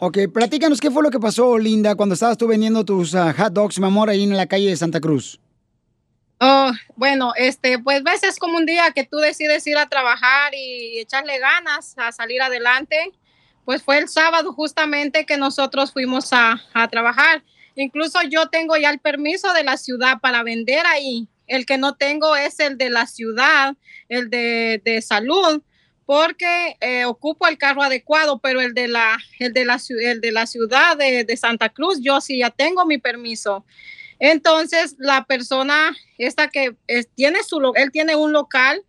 Ok, platícanos qué fue lo que pasó, Linda, cuando estabas tú vendiendo tus ah, hot dogs, mi amor, ahí en la calle de Santa Cruz. Oh, bueno, este, pues ves, es como un día que tú decides ir a trabajar y echarle ganas a salir adelante. Pues fue el sábado justamente que nosotros fuimos a, a trabajar. Incluso yo tengo ya el permiso de la ciudad para vender ahí. El que no tengo es el de la ciudad, el de, de salud, porque eh, ocupo el carro adecuado, pero el de la, el de la, el de la ciudad de, de Santa Cruz, yo sí ya tengo mi permiso. Entonces, la persona esta que es- tiene su, él tiene un local,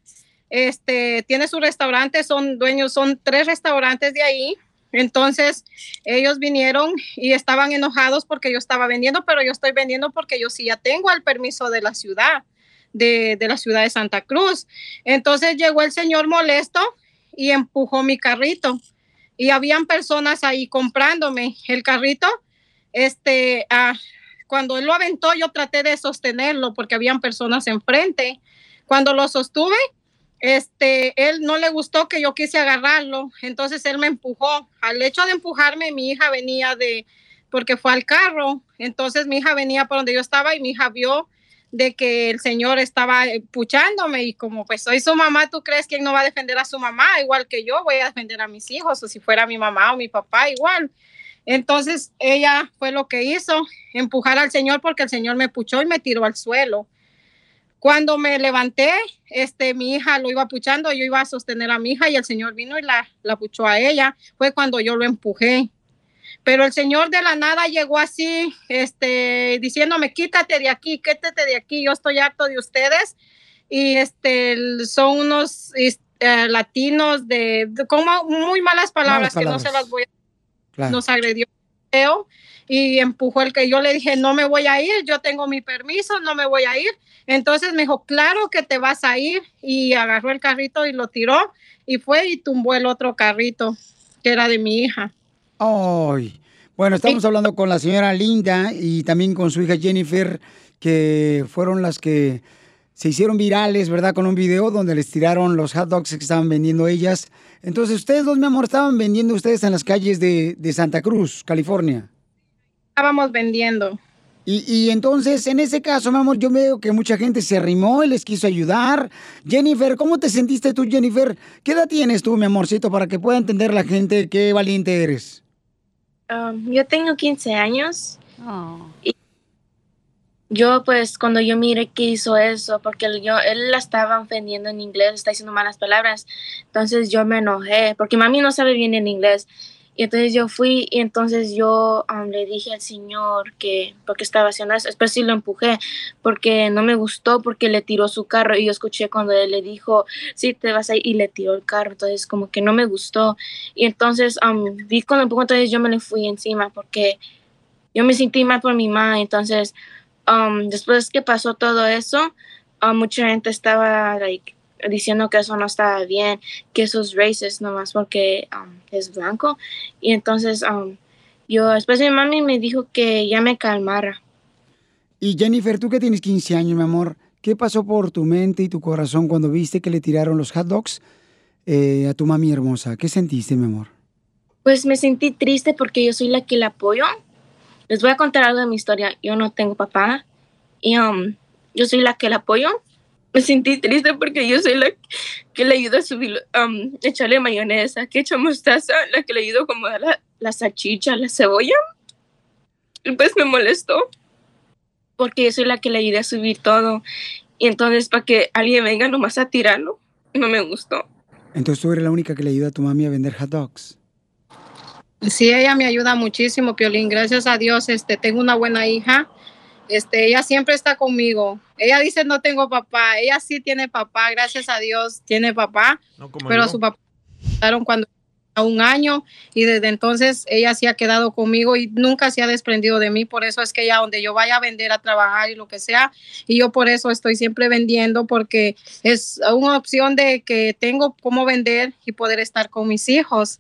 este, tiene su restaurante, son dueños, son tres restaurantes de ahí. Entonces, ellos vinieron y estaban enojados porque yo estaba vendiendo, pero yo estoy vendiendo porque yo sí ya tengo el permiso de la ciudad, de, de la ciudad de Santa Cruz. Entonces llegó el señor molesto y empujó mi carrito. Y habían personas ahí comprándome el carrito. Este, ah, cuando él lo aventó, yo traté de sostenerlo porque habían personas enfrente. Cuando lo sostuve, este, él no le gustó que yo quise agarrarlo, entonces él me empujó. Al hecho de empujarme, mi hija venía de, porque fue al carro, entonces mi hija venía por donde yo estaba y mi hija vio de que el señor estaba eh, puchándome y como pues soy su mamá, ¿tú crees que él no va a defender a su mamá? Igual que yo voy a defender a mis hijos o si fuera mi mamá o mi papá, igual. Entonces ella fue lo que hizo, empujar al señor porque el señor me puchó y me tiró al suelo. Cuando me levanté, este, mi hija lo iba puchando, yo iba a sostener a mi hija y el señor vino y la, la puchó a ella. Fue cuando yo lo empujé. Pero el señor de la nada llegó así, este, diciéndome, quítate de aquí, quítate de aquí, yo estoy harto de ustedes. Y este, son unos eh, latinos de, de como muy malas palabras, que no se las voy a Claro. nos agredió y empujó el que yo le dije, no me voy a ir, yo tengo mi permiso, no me voy a ir. Entonces me dijo, claro que te vas a ir y agarró el carrito y lo tiró y fue y tumbó el otro carrito que era de mi hija. Ay. Bueno, estamos hablando con la señora Linda y también con su hija Jennifer, que fueron las que se hicieron virales, ¿verdad? Con un video donde les tiraron los hot dogs que estaban vendiendo ellas. Entonces, ustedes dos, mi amor, estaban vendiendo ustedes en las calles de, de Santa Cruz, California. Estábamos vendiendo. Y, y entonces, en ese caso, mi amor, yo veo que mucha gente se arrimó y les quiso ayudar. Jennifer, ¿cómo te sentiste tú, Jennifer? ¿Qué edad tienes tú, mi amorcito, para que pueda entender la gente qué valiente eres? Um, yo tengo 15 años. Y yo, pues, cuando yo miré que hizo eso, porque yo, él la estaba ofendiendo en inglés, está diciendo malas palabras, entonces yo me enojé, porque mami no sabe bien en inglés. Y entonces yo fui y entonces yo um, le dije al señor que, porque estaba haciendo eso, después sí lo empujé, porque no me gustó, porque le tiró su carro. Y yo escuché cuando él le dijo, sí, te vas a ir y le tiró el carro, entonces como que no me gustó. Y entonces um, vi cuando empujó, entonces yo me le fui encima, porque yo me sentí mal por mi mamá, entonces um, después que pasó todo eso, um, mucha gente estaba like, diciendo que eso no estaba bien, que eso es racist nomás porque um, es blanco. Y entonces um, yo, después mi mami me dijo que ya me calmara. Y Jennifer, tú que tienes 15 años, mi amor, ¿qué pasó por tu mente y tu corazón cuando viste que le tiraron los hot dogs eh, a tu mami hermosa? ¿Qué sentiste, mi amor? Pues me sentí triste porque yo soy la que la apoyo. Les voy a contar algo de mi historia. Yo no tengo papá y um, yo soy la que la apoyo. Me sentí triste porque yo soy la que le ayuda a subir, um, echarle mayonesa, que echa mostaza, la que le ayudo como a la, la salchicha, la cebolla. Y pues me molestó porque yo soy la que le ayudé a subir todo. Y entonces para que alguien venga nomás a tirarlo, no me gustó. Entonces tú eres la única que le ayuda a tu mami a vender hot dogs. Sí, ella me ayuda muchísimo, Piolín. Gracias a Dios, este, tengo una buena hija. Este, ella siempre está conmigo. Ella dice no tengo papá. Ella sí tiene papá, gracias a Dios tiene papá. pero yo. su papá cuando a un año y desde entonces ella sí ha quedado conmigo y nunca se ha desprendido de mí. Por eso es que ella donde yo vaya a vender, a trabajar y lo que sea, y yo por eso estoy siempre vendiendo porque es una opción de que tengo cómo vender y poder estar con mis hijos.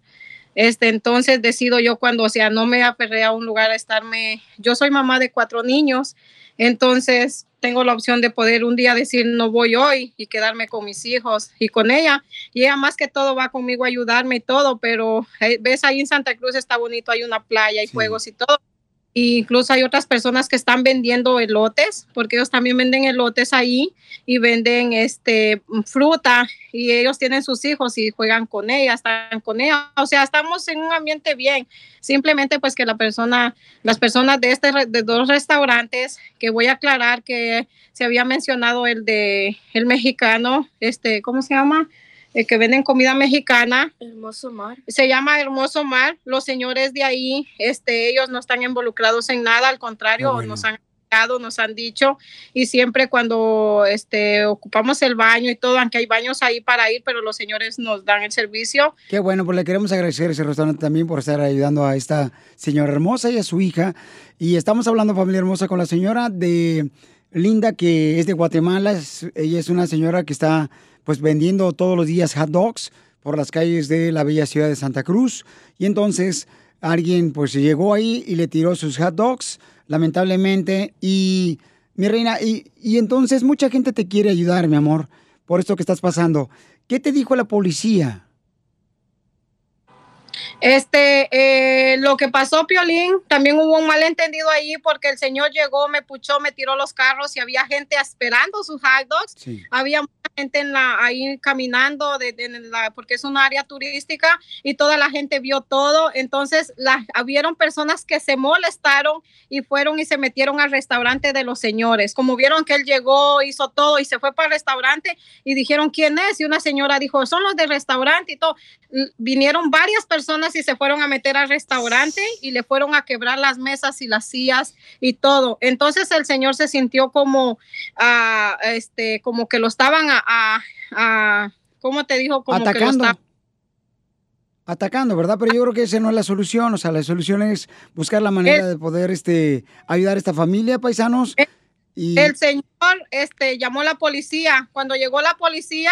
Este, entonces decido yo cuando, o sea, no me aferré a un lugar a estarme, yo soy mamá de cuatro niños, entonces tengo la opción de poder un día decir no voy hoy y quedarme con mis hijos y con ella. Y ella más que todo va conmigo a ayudarme y todo, pero eh, ves ahí en Santa Cruz está bonito, hay una playa y juegos y todo. Incluso hay otras personas que están vendiendo elotes, porque ellos también venden elotes ahí y venden este fruta y ellos tienen sus hijos y juegan con ella, están con ella. O sea, estamos en un ambiente bien. Simplemente pues que la persona, las personas de este de dos restaurantes, que voy a aclarar que se había mencionado el de el mexicano, este, ¿cómo se llama? El que venden comida mexicana. Hermoso mar. Se llama Hermoso Mar. Los señores de ahí, este, ellos no están involucrados en nada, al contrario, nos han nos han dicho y siempre cuando este ocupamos el baño y todo, aunque hay baños ahí para ir, pero los señores nos dan el servicio. Qué bueno, pues le queremos agradecer a ese restaurante también por estar ayudando a esta señora hermosa y a su hija. Y estamos hablando, familia hermosa, con la señora de Linda, que es de Guatemala. Es- ella es una señora que está pues vendiendo todos los días hot dogs por las calles de la bella ciudad de Santa Cruz. Y entonces alguien pues llegó ahí y le tiró sus hot dogs, lamentablemente. Y mi reina, y, y entonces mucha gente te quiere ayudar, mi amor, por esto que estás pasando. ¿Qué te dijo la policía? Este, eh, lo que pasó, Piolín, también hubo un malentendido ahí porque el señor llegó, me puchó, me tiró los carros y había gente esperando sus hot dogs. Había mucha gente en la, ahí caminando de, de- la, porque es un área turística y toda la gente vio todo. Entonces, la, habieron personas que se molestaron y fueron y se metieron al restaurante de los señores. Como vieron que él llegó, hizo todo y se fue para el restaurante y dijeron quién es y una señora dijo, son los del restaurante y todo. Vinieron varias personas y se fueron a meter al restaurante y le fueron a quebrar las mesas y las sillas y todo. Entonces el señor se sintió como, ah, este, como que lo estaban a, a, a- ¿cómo te dijo? Como que lo atacando. estaban Atacando, ¿verdad? Pero yo creo que esa no es la solución. O sea, la solución es buscar la manera de poder este, ayudar a esta familia, paisanos. Y El señor este, llamó a la policía. Cuando llegó la policía,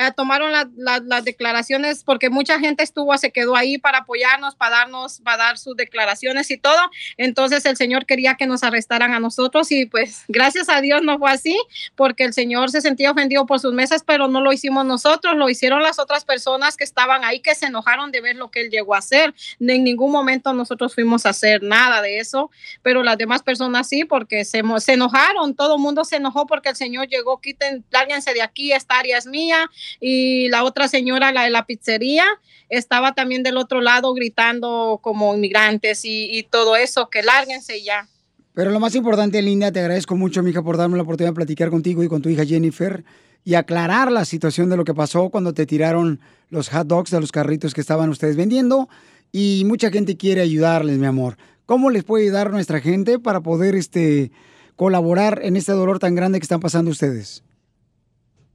eh, tomaron la- la- las declaraciones porque mucha gente estuvo, se quedó ahí para apoyarnos, para darnos, para dar sus declaraciones y todo. Entonces el señor quería que nos arrestaran a nosotros y pues gracias a Dios no fue así porque el señor se sentía ofendido por sus mesas, pero no lo hicimos nosotros, lo hicieron las otras personas que estaban ahí que se enojaron de ver lo que él llegó a hacer. En ningún momento nosotros fuimos a hacer nada de eso, pero las demás personas sí porque se, se enojaron, todo el mundo se enojó porque el señor llegó, quiten, lárguense de aquí, esta área es mía y la otra señora, la de la pizzería, estaba también del otro lado gritando como inmigrantes y, todo eso, que lárguense ya. Pero lo más importante, Linda, te agradezco mucho, mija, por darme la oportunidad de platicar contigo y con tu hija Jennifer y aclarar la situación de lo que pasó cuando te tiraron los hot dogs de los carritos que estaban ustedes vendiendo. Y mucha gente quiere ayudarles, mi amor. ¿Cómo les puede ayudar nuestra gente para poder este, colaborar en este dolor tan grande que están pasando ustedes?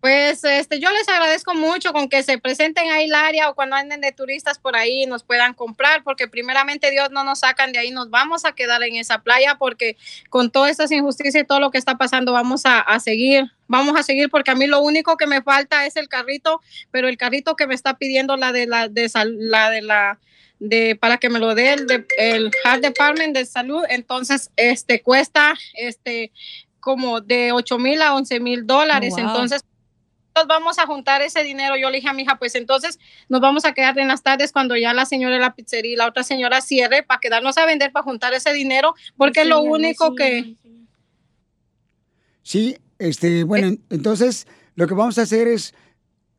Pues este, yo les agradezco mucho con que se presenten ahí el área o cuando anden de turistas por ahí nos puedan comprar, porque primeramente Dios no nos sacan de ahí, nos vamos a quedar en esa playa porque con todas estas injusticias y todo lo que está pasando vamos a, a seguir, vamos a seguir porque a mí lo único que me falta es el carrito, pero el carrito que me está pidiendo la de la de sal- la de la de para que me lo dé el, de, el Health Department de salud, entonces este cuesta este como de 8 mil a 11 mil dólares, Oh, wow. entonces vamos a juntar ese dinero. Yo le dije a mi hija, pues entonces nos vamos a quedar en las tardes cuando ya la señora de la pizzería y la otra señora cierre para quedarnos a vender, para juntar ese dinero, porque es lo único que... Sí, este, bueno, en- entonces lo que vamos a hacer es,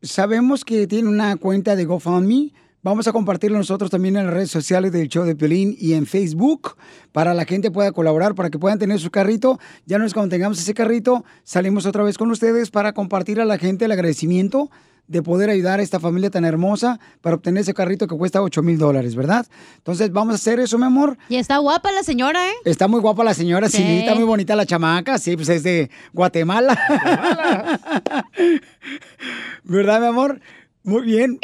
sabemos que tiene una cuenta de GoFundMe, vamos a compartirlo nosotros también en las redes sociales del show de Piolín y en Facebook para la gente pueda colaborar, para que puedan tener su carrito. Ya no es cuando tengamos ese carrito, salimos otra vez con ustedes para compartir a la gente el agradecimiento de poder ayudar a esta familia tan hermosa para obtener ese carrito que cuesta 8 mil dólares, ¿verdad? Entonces vamos a hacer eso, mi amor. Y está guapa la señora, ¿eh? Está muy guapa la señora, sí, Sí. está muy bonita la chamaca, sí, pues es de Guatemala. ¿Verdad, mi amor? Muy bien.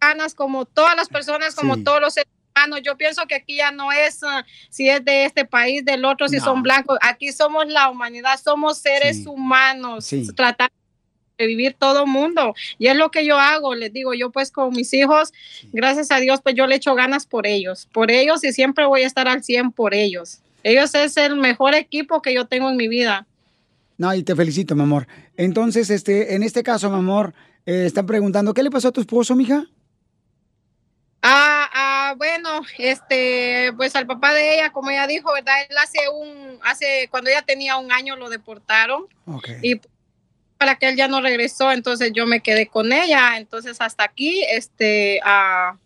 Ganas como todas las personas, como Sí. todos los seres humanos. Yo pienso que aquí ya no es ah, si es de este país, del otro, si No. son blancos. Aquí somos la humanidad, somos seres humanos, Sí. tratando de vivir todo mundo. Y es lo que yo hago, les digo, yo pues con mis hijos, gracias a Dios, pues yo le echo ganas por ellos, por ellos y siempre voy a estar al 100 por ellos. Ellos es el mejor equipo que yo tengo en mi vida. No, y te felicito, mi amor. Entonces, este, en este caso, mi amor, eh, están preguntando, ¿qué le pasó a tu esposo, mija? Ah, ah, bueno, este, pues al papá de ella, como ella dijo, ¿verdad? Él hace un, hace, cuando ella tenía un año lo deportaron y para que él ya no regresó, entonces yo me quedé con ella, entonces hasta aquí, este, ah,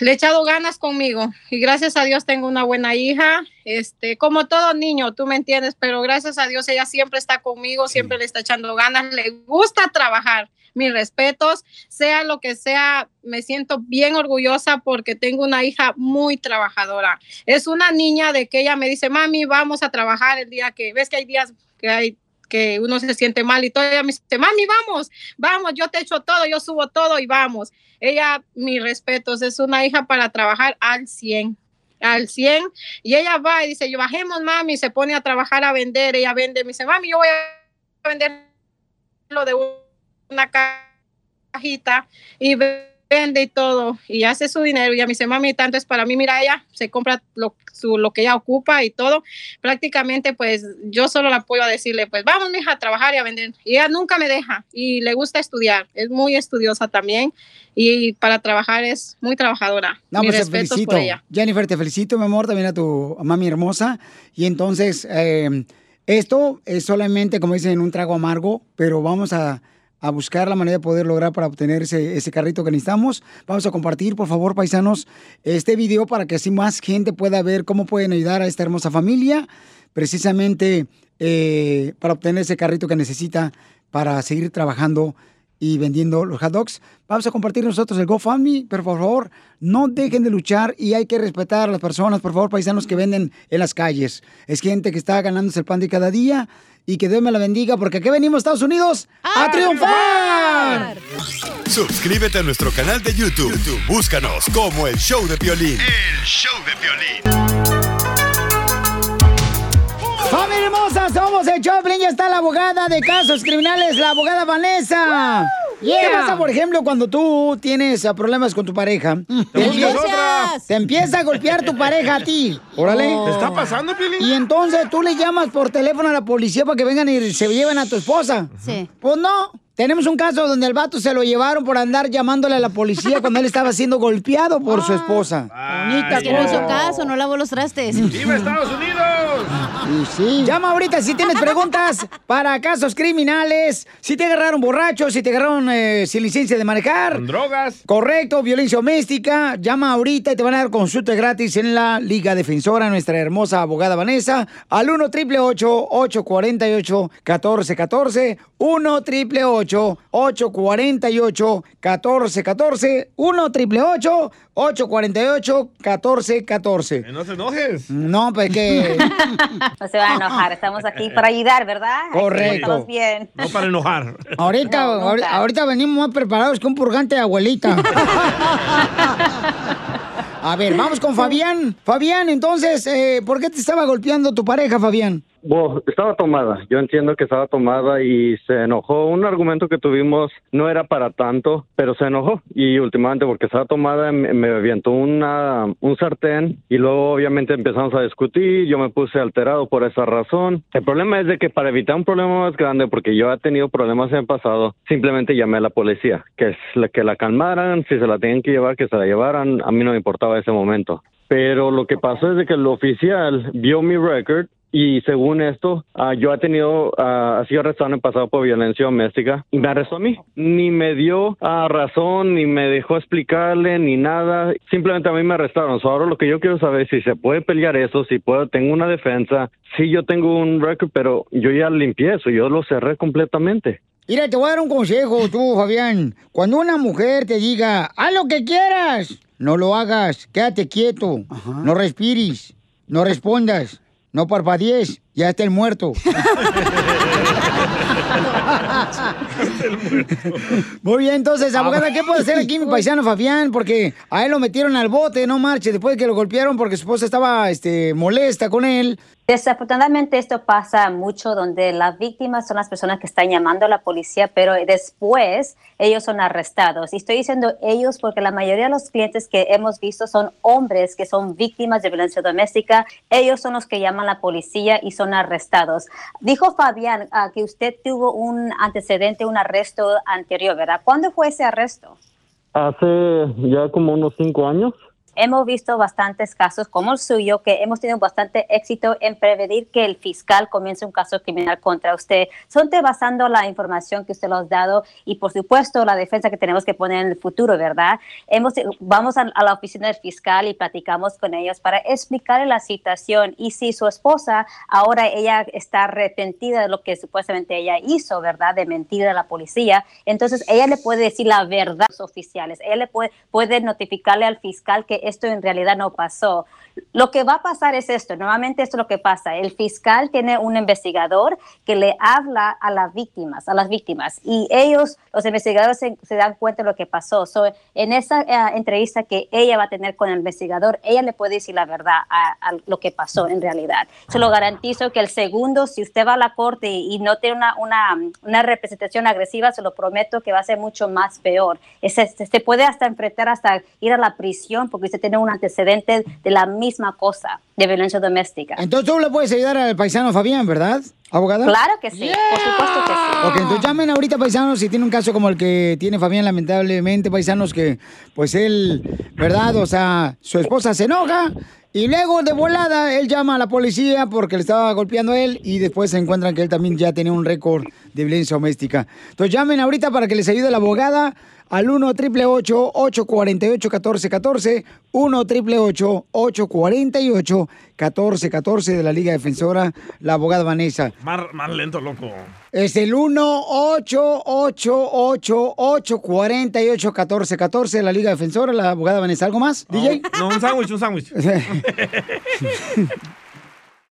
le he echado ganas conmigo y gracias a Dios tengo una buena hija, este, como todo niño, tú me entiendes, pero gracias a Dios ella siempre está conmigo, siempre le está echando ganas, le gusta trabajar. Mis respetos, sea lo que sea, me siento bien orgullosa porque tengo una hija muy trabajadora. Es una niña de que ella me dice, mami, vamos a trabajar el día que, ves que hay días que hay que uno se siente mal y todo, ella me dice, mami, vamos, vamos, yo te echo todo, yo subo todo y vamos. Ella, mis respetos, es una hija para trabajar al 100 al 100 y ella va y dice, yo bajemos mami, se pone a trabajar a vender, ella vende, me dice, mami, yo voy a vender lo de una cajita y vende y todo y hace su dinero y ella me dice, mami, tanto es para mí, mira, ella se compra lo, su, lo que ella ocupa y todo, prácticamente pues yo solo la apoyo a decirle, pues vamos, mija, a trabajar y a vender y ella nunca me deja y le gusta estudiar, es muy estudiosa también y para trabajar es muy trabajadora. No, Mis pues te felicito. por ella. Jennifer, te felicito, mi amor, también a tu mami hermosa. Y entonces, eh, esto es solamente, como dicen, un trago amargo, pero vamos a, a buscar la manera de poder lograr para obtener ese, ese carrito que necesitamos. Vamos a compartir, por favor, paisanos, este video para que así más gente pueda ver cómo pueden ayudar a esta hermosa familia, precisamente eh, para obtener ese carrito que necesita para seguir trabajando y vendiendo los hot. Vamos a compartir nosotros el GoFundMe, pero por favor, no dejen de luchar y hay que respetar a las personas, por favor, paisanos que venden en las calles. Es gente que está ganándose el pan de cada día y que Dios me la bendiga, porque aquí venimos, Estados Unidos, a, triunfar. Suscríbete a nuestro canal de YouTube. YouTube, Búscanos como el show de Piolín. El show de Piolín. ¡Familia hermosa! Somos el Choplin. Ya está la abogada de casos criminales, la abogada Vanessa. Yeah. ¿Qué pasa, por ejemplo, cuando tú tienes problemas con tu pareja? Te, otra. te empieza a golpear tu pareja a ti. Órale. ¿Te está pasando, Piolín? Y entonces tú le llamas por teléfono a la policía para que vengan y se lleven a tu esposa. Sí. Pues no. Tenemos un caso donde el vato se lo llevaron por andar llamándole a la policía cuando él estaba siendo golpeado por su esposa. Bonita Es que no hizo caso, no lavó los trastes. ¡Viva Estados Unidos! Y sí. Llama ahorita si tienes preguntas para casos criminales, si te agarraron borracho, si te agarraron eh, sin licencia de manejar. Con drogas. Correcto, violencia doméstica. Llama ahorita y te van a dar consulta gratis en la Liga Defensora, nuestra hermosa abogada Vanessa, al 1 888 848 1414 1 888 1-888-848-1414. 1 888 848 1414 No te enojes. No, pues que... No se va a enojar, estamos aquí para ayudar, ¿verdad? Correcto. Estamos bien. No para enojar. Ahorita, No, ahorita venimos más preparados que un purgante de abuelita. A ver, vamos con Fabián. Fabián, entonces, eh, ¿por qué te estaba golpeando tu pareja, Fabián? Bueno, estaba tomada. Yo entiendo que estaba tomada y se enojó. Un argumento que tuvimos no era para tanto, pero se enojó. Y últimamente, porque estaba tomada, me, me avientó una, un sartén y luego obviamente empezamos a discutir. Yo me puse alterado por esa razón. El problema es de que para evitar un problema más grande, porque yo he tenido problemas en el pasado, simplemente llamé a la policía, que, es la, que la calmaran, si se la tenían que llevar, que se la llevaran. A mí no me importaba ese momento. Pero lo que pasó es de que el oficial vio mi record y según esto, ah, yo he tenido, ah, ha sido arrestado en el pasado por violencia doméstica y me arrestó a mí. Ni me dio ah, razón, ni me dejó explicarle, ni nada. Simplemente a mí me arrestaron. So, ahora lo que yo quiero saber es si se puede pelear eso, si puedo, tengo una defensa. Sí, yo tengo un record, pero yo ya limpié eso, yo lo cerré completamente. Mira, te voy a dar un consejo tú, Fabián. Cuando una mujer te diga, haz lo que quieras, no lo hagas, quédate quieto, no respires, no respondas, no parpadees, ya está el muerto. Muy bien, entonces, abogada, ¿qué puede hacer aquí mi paisano Fabián? Porque a él lo metieron al bote, no marche, después de que lo golpearon porque su esposa estaba este, molesta con él. Desafortunadamente esto pasa mucho donde las víctimas son las personas que están llamando a la policía, pero después ellos son arrestados. Y estoy diciendo ellos porque la mayoría de los clientes que hemos visto son hombres que son víctimas de violencia doméstica. Ellos son los que llaman a la policía y son arrestados. Dijo Fabián ah, que usted tuvo un antecedente, un arresto anterior, ¿verdad? ¿Cuándo fue ese arresto? Hace ya como unos cinco años. Hemos visto bastantes casos como el suyo, que hemos tenido bastante éxito en prevenir que el fiscal comience un caso criminal contra usted. Son te basando la información que usted nos ha dado y, por supuesto, la defensa que tenemos que poner en el futuro, ¿verdad? Hemos, vamos a, a la oficina del fiscal y platicamos con ellos para explicarle la situación y si su esposa ahora ella está arrepentida de lo que supuestamente ella hizo, ¿verdad? De mentir a la policía, entonces ella le puede decir la verdad a los oficiales. Ella le puede, puede notificarle al fiscal que esto en realidad no pasó. Lo que va a pasar es esto, normalmente esto es lo que pasa. El fiscal tiene un investigador que le habla a las víctimas, a las víctimas, y ellos, los investigadores, se, se dan cuenta de lo que pasó. So, en esa eh, entrevista que ella va a tener con el investigador, ella le puede decir la verdad a, a lo que pasó en realidad. Se lo garantizo que el segundo, si usted va a la corte y, y no tiene una, una, una representación agresiva, se lo prometo que va a ser mucho más peor. Se, se puede hasta enfrentar hasta ir a la prisión porque usted tiene un antecedente de la misma cosa, de violencia doméstica. Entonces tú le puedes ayudar al paisano Fabián, ¿verdad, abogada? Claro que sí, por supuesto que sí. Ok, entonces llamen ahorita, paisanos, si tiene un caso como el que tiene Fabián, lamentablemente, paisanos, que pues él, ¿verdad? O sea, su esposa se enoja y luego de volada él llama a la policía porque le estaba golpeando a él y después se encuentran que él también ya tenía un récord de violencia doméstica. Entonces llamen ahorita para que les ayude la abogada al 1 888 848 1414 1 888 848 1414 de la Liga Defensora, la abogada Vanessa. Más, más lento, loco. Es el 1-888-848-1414 de la Liga Defensora, la abogada Vanessa. ¿Algo más, DJ? No, un sándwich, un sándwich.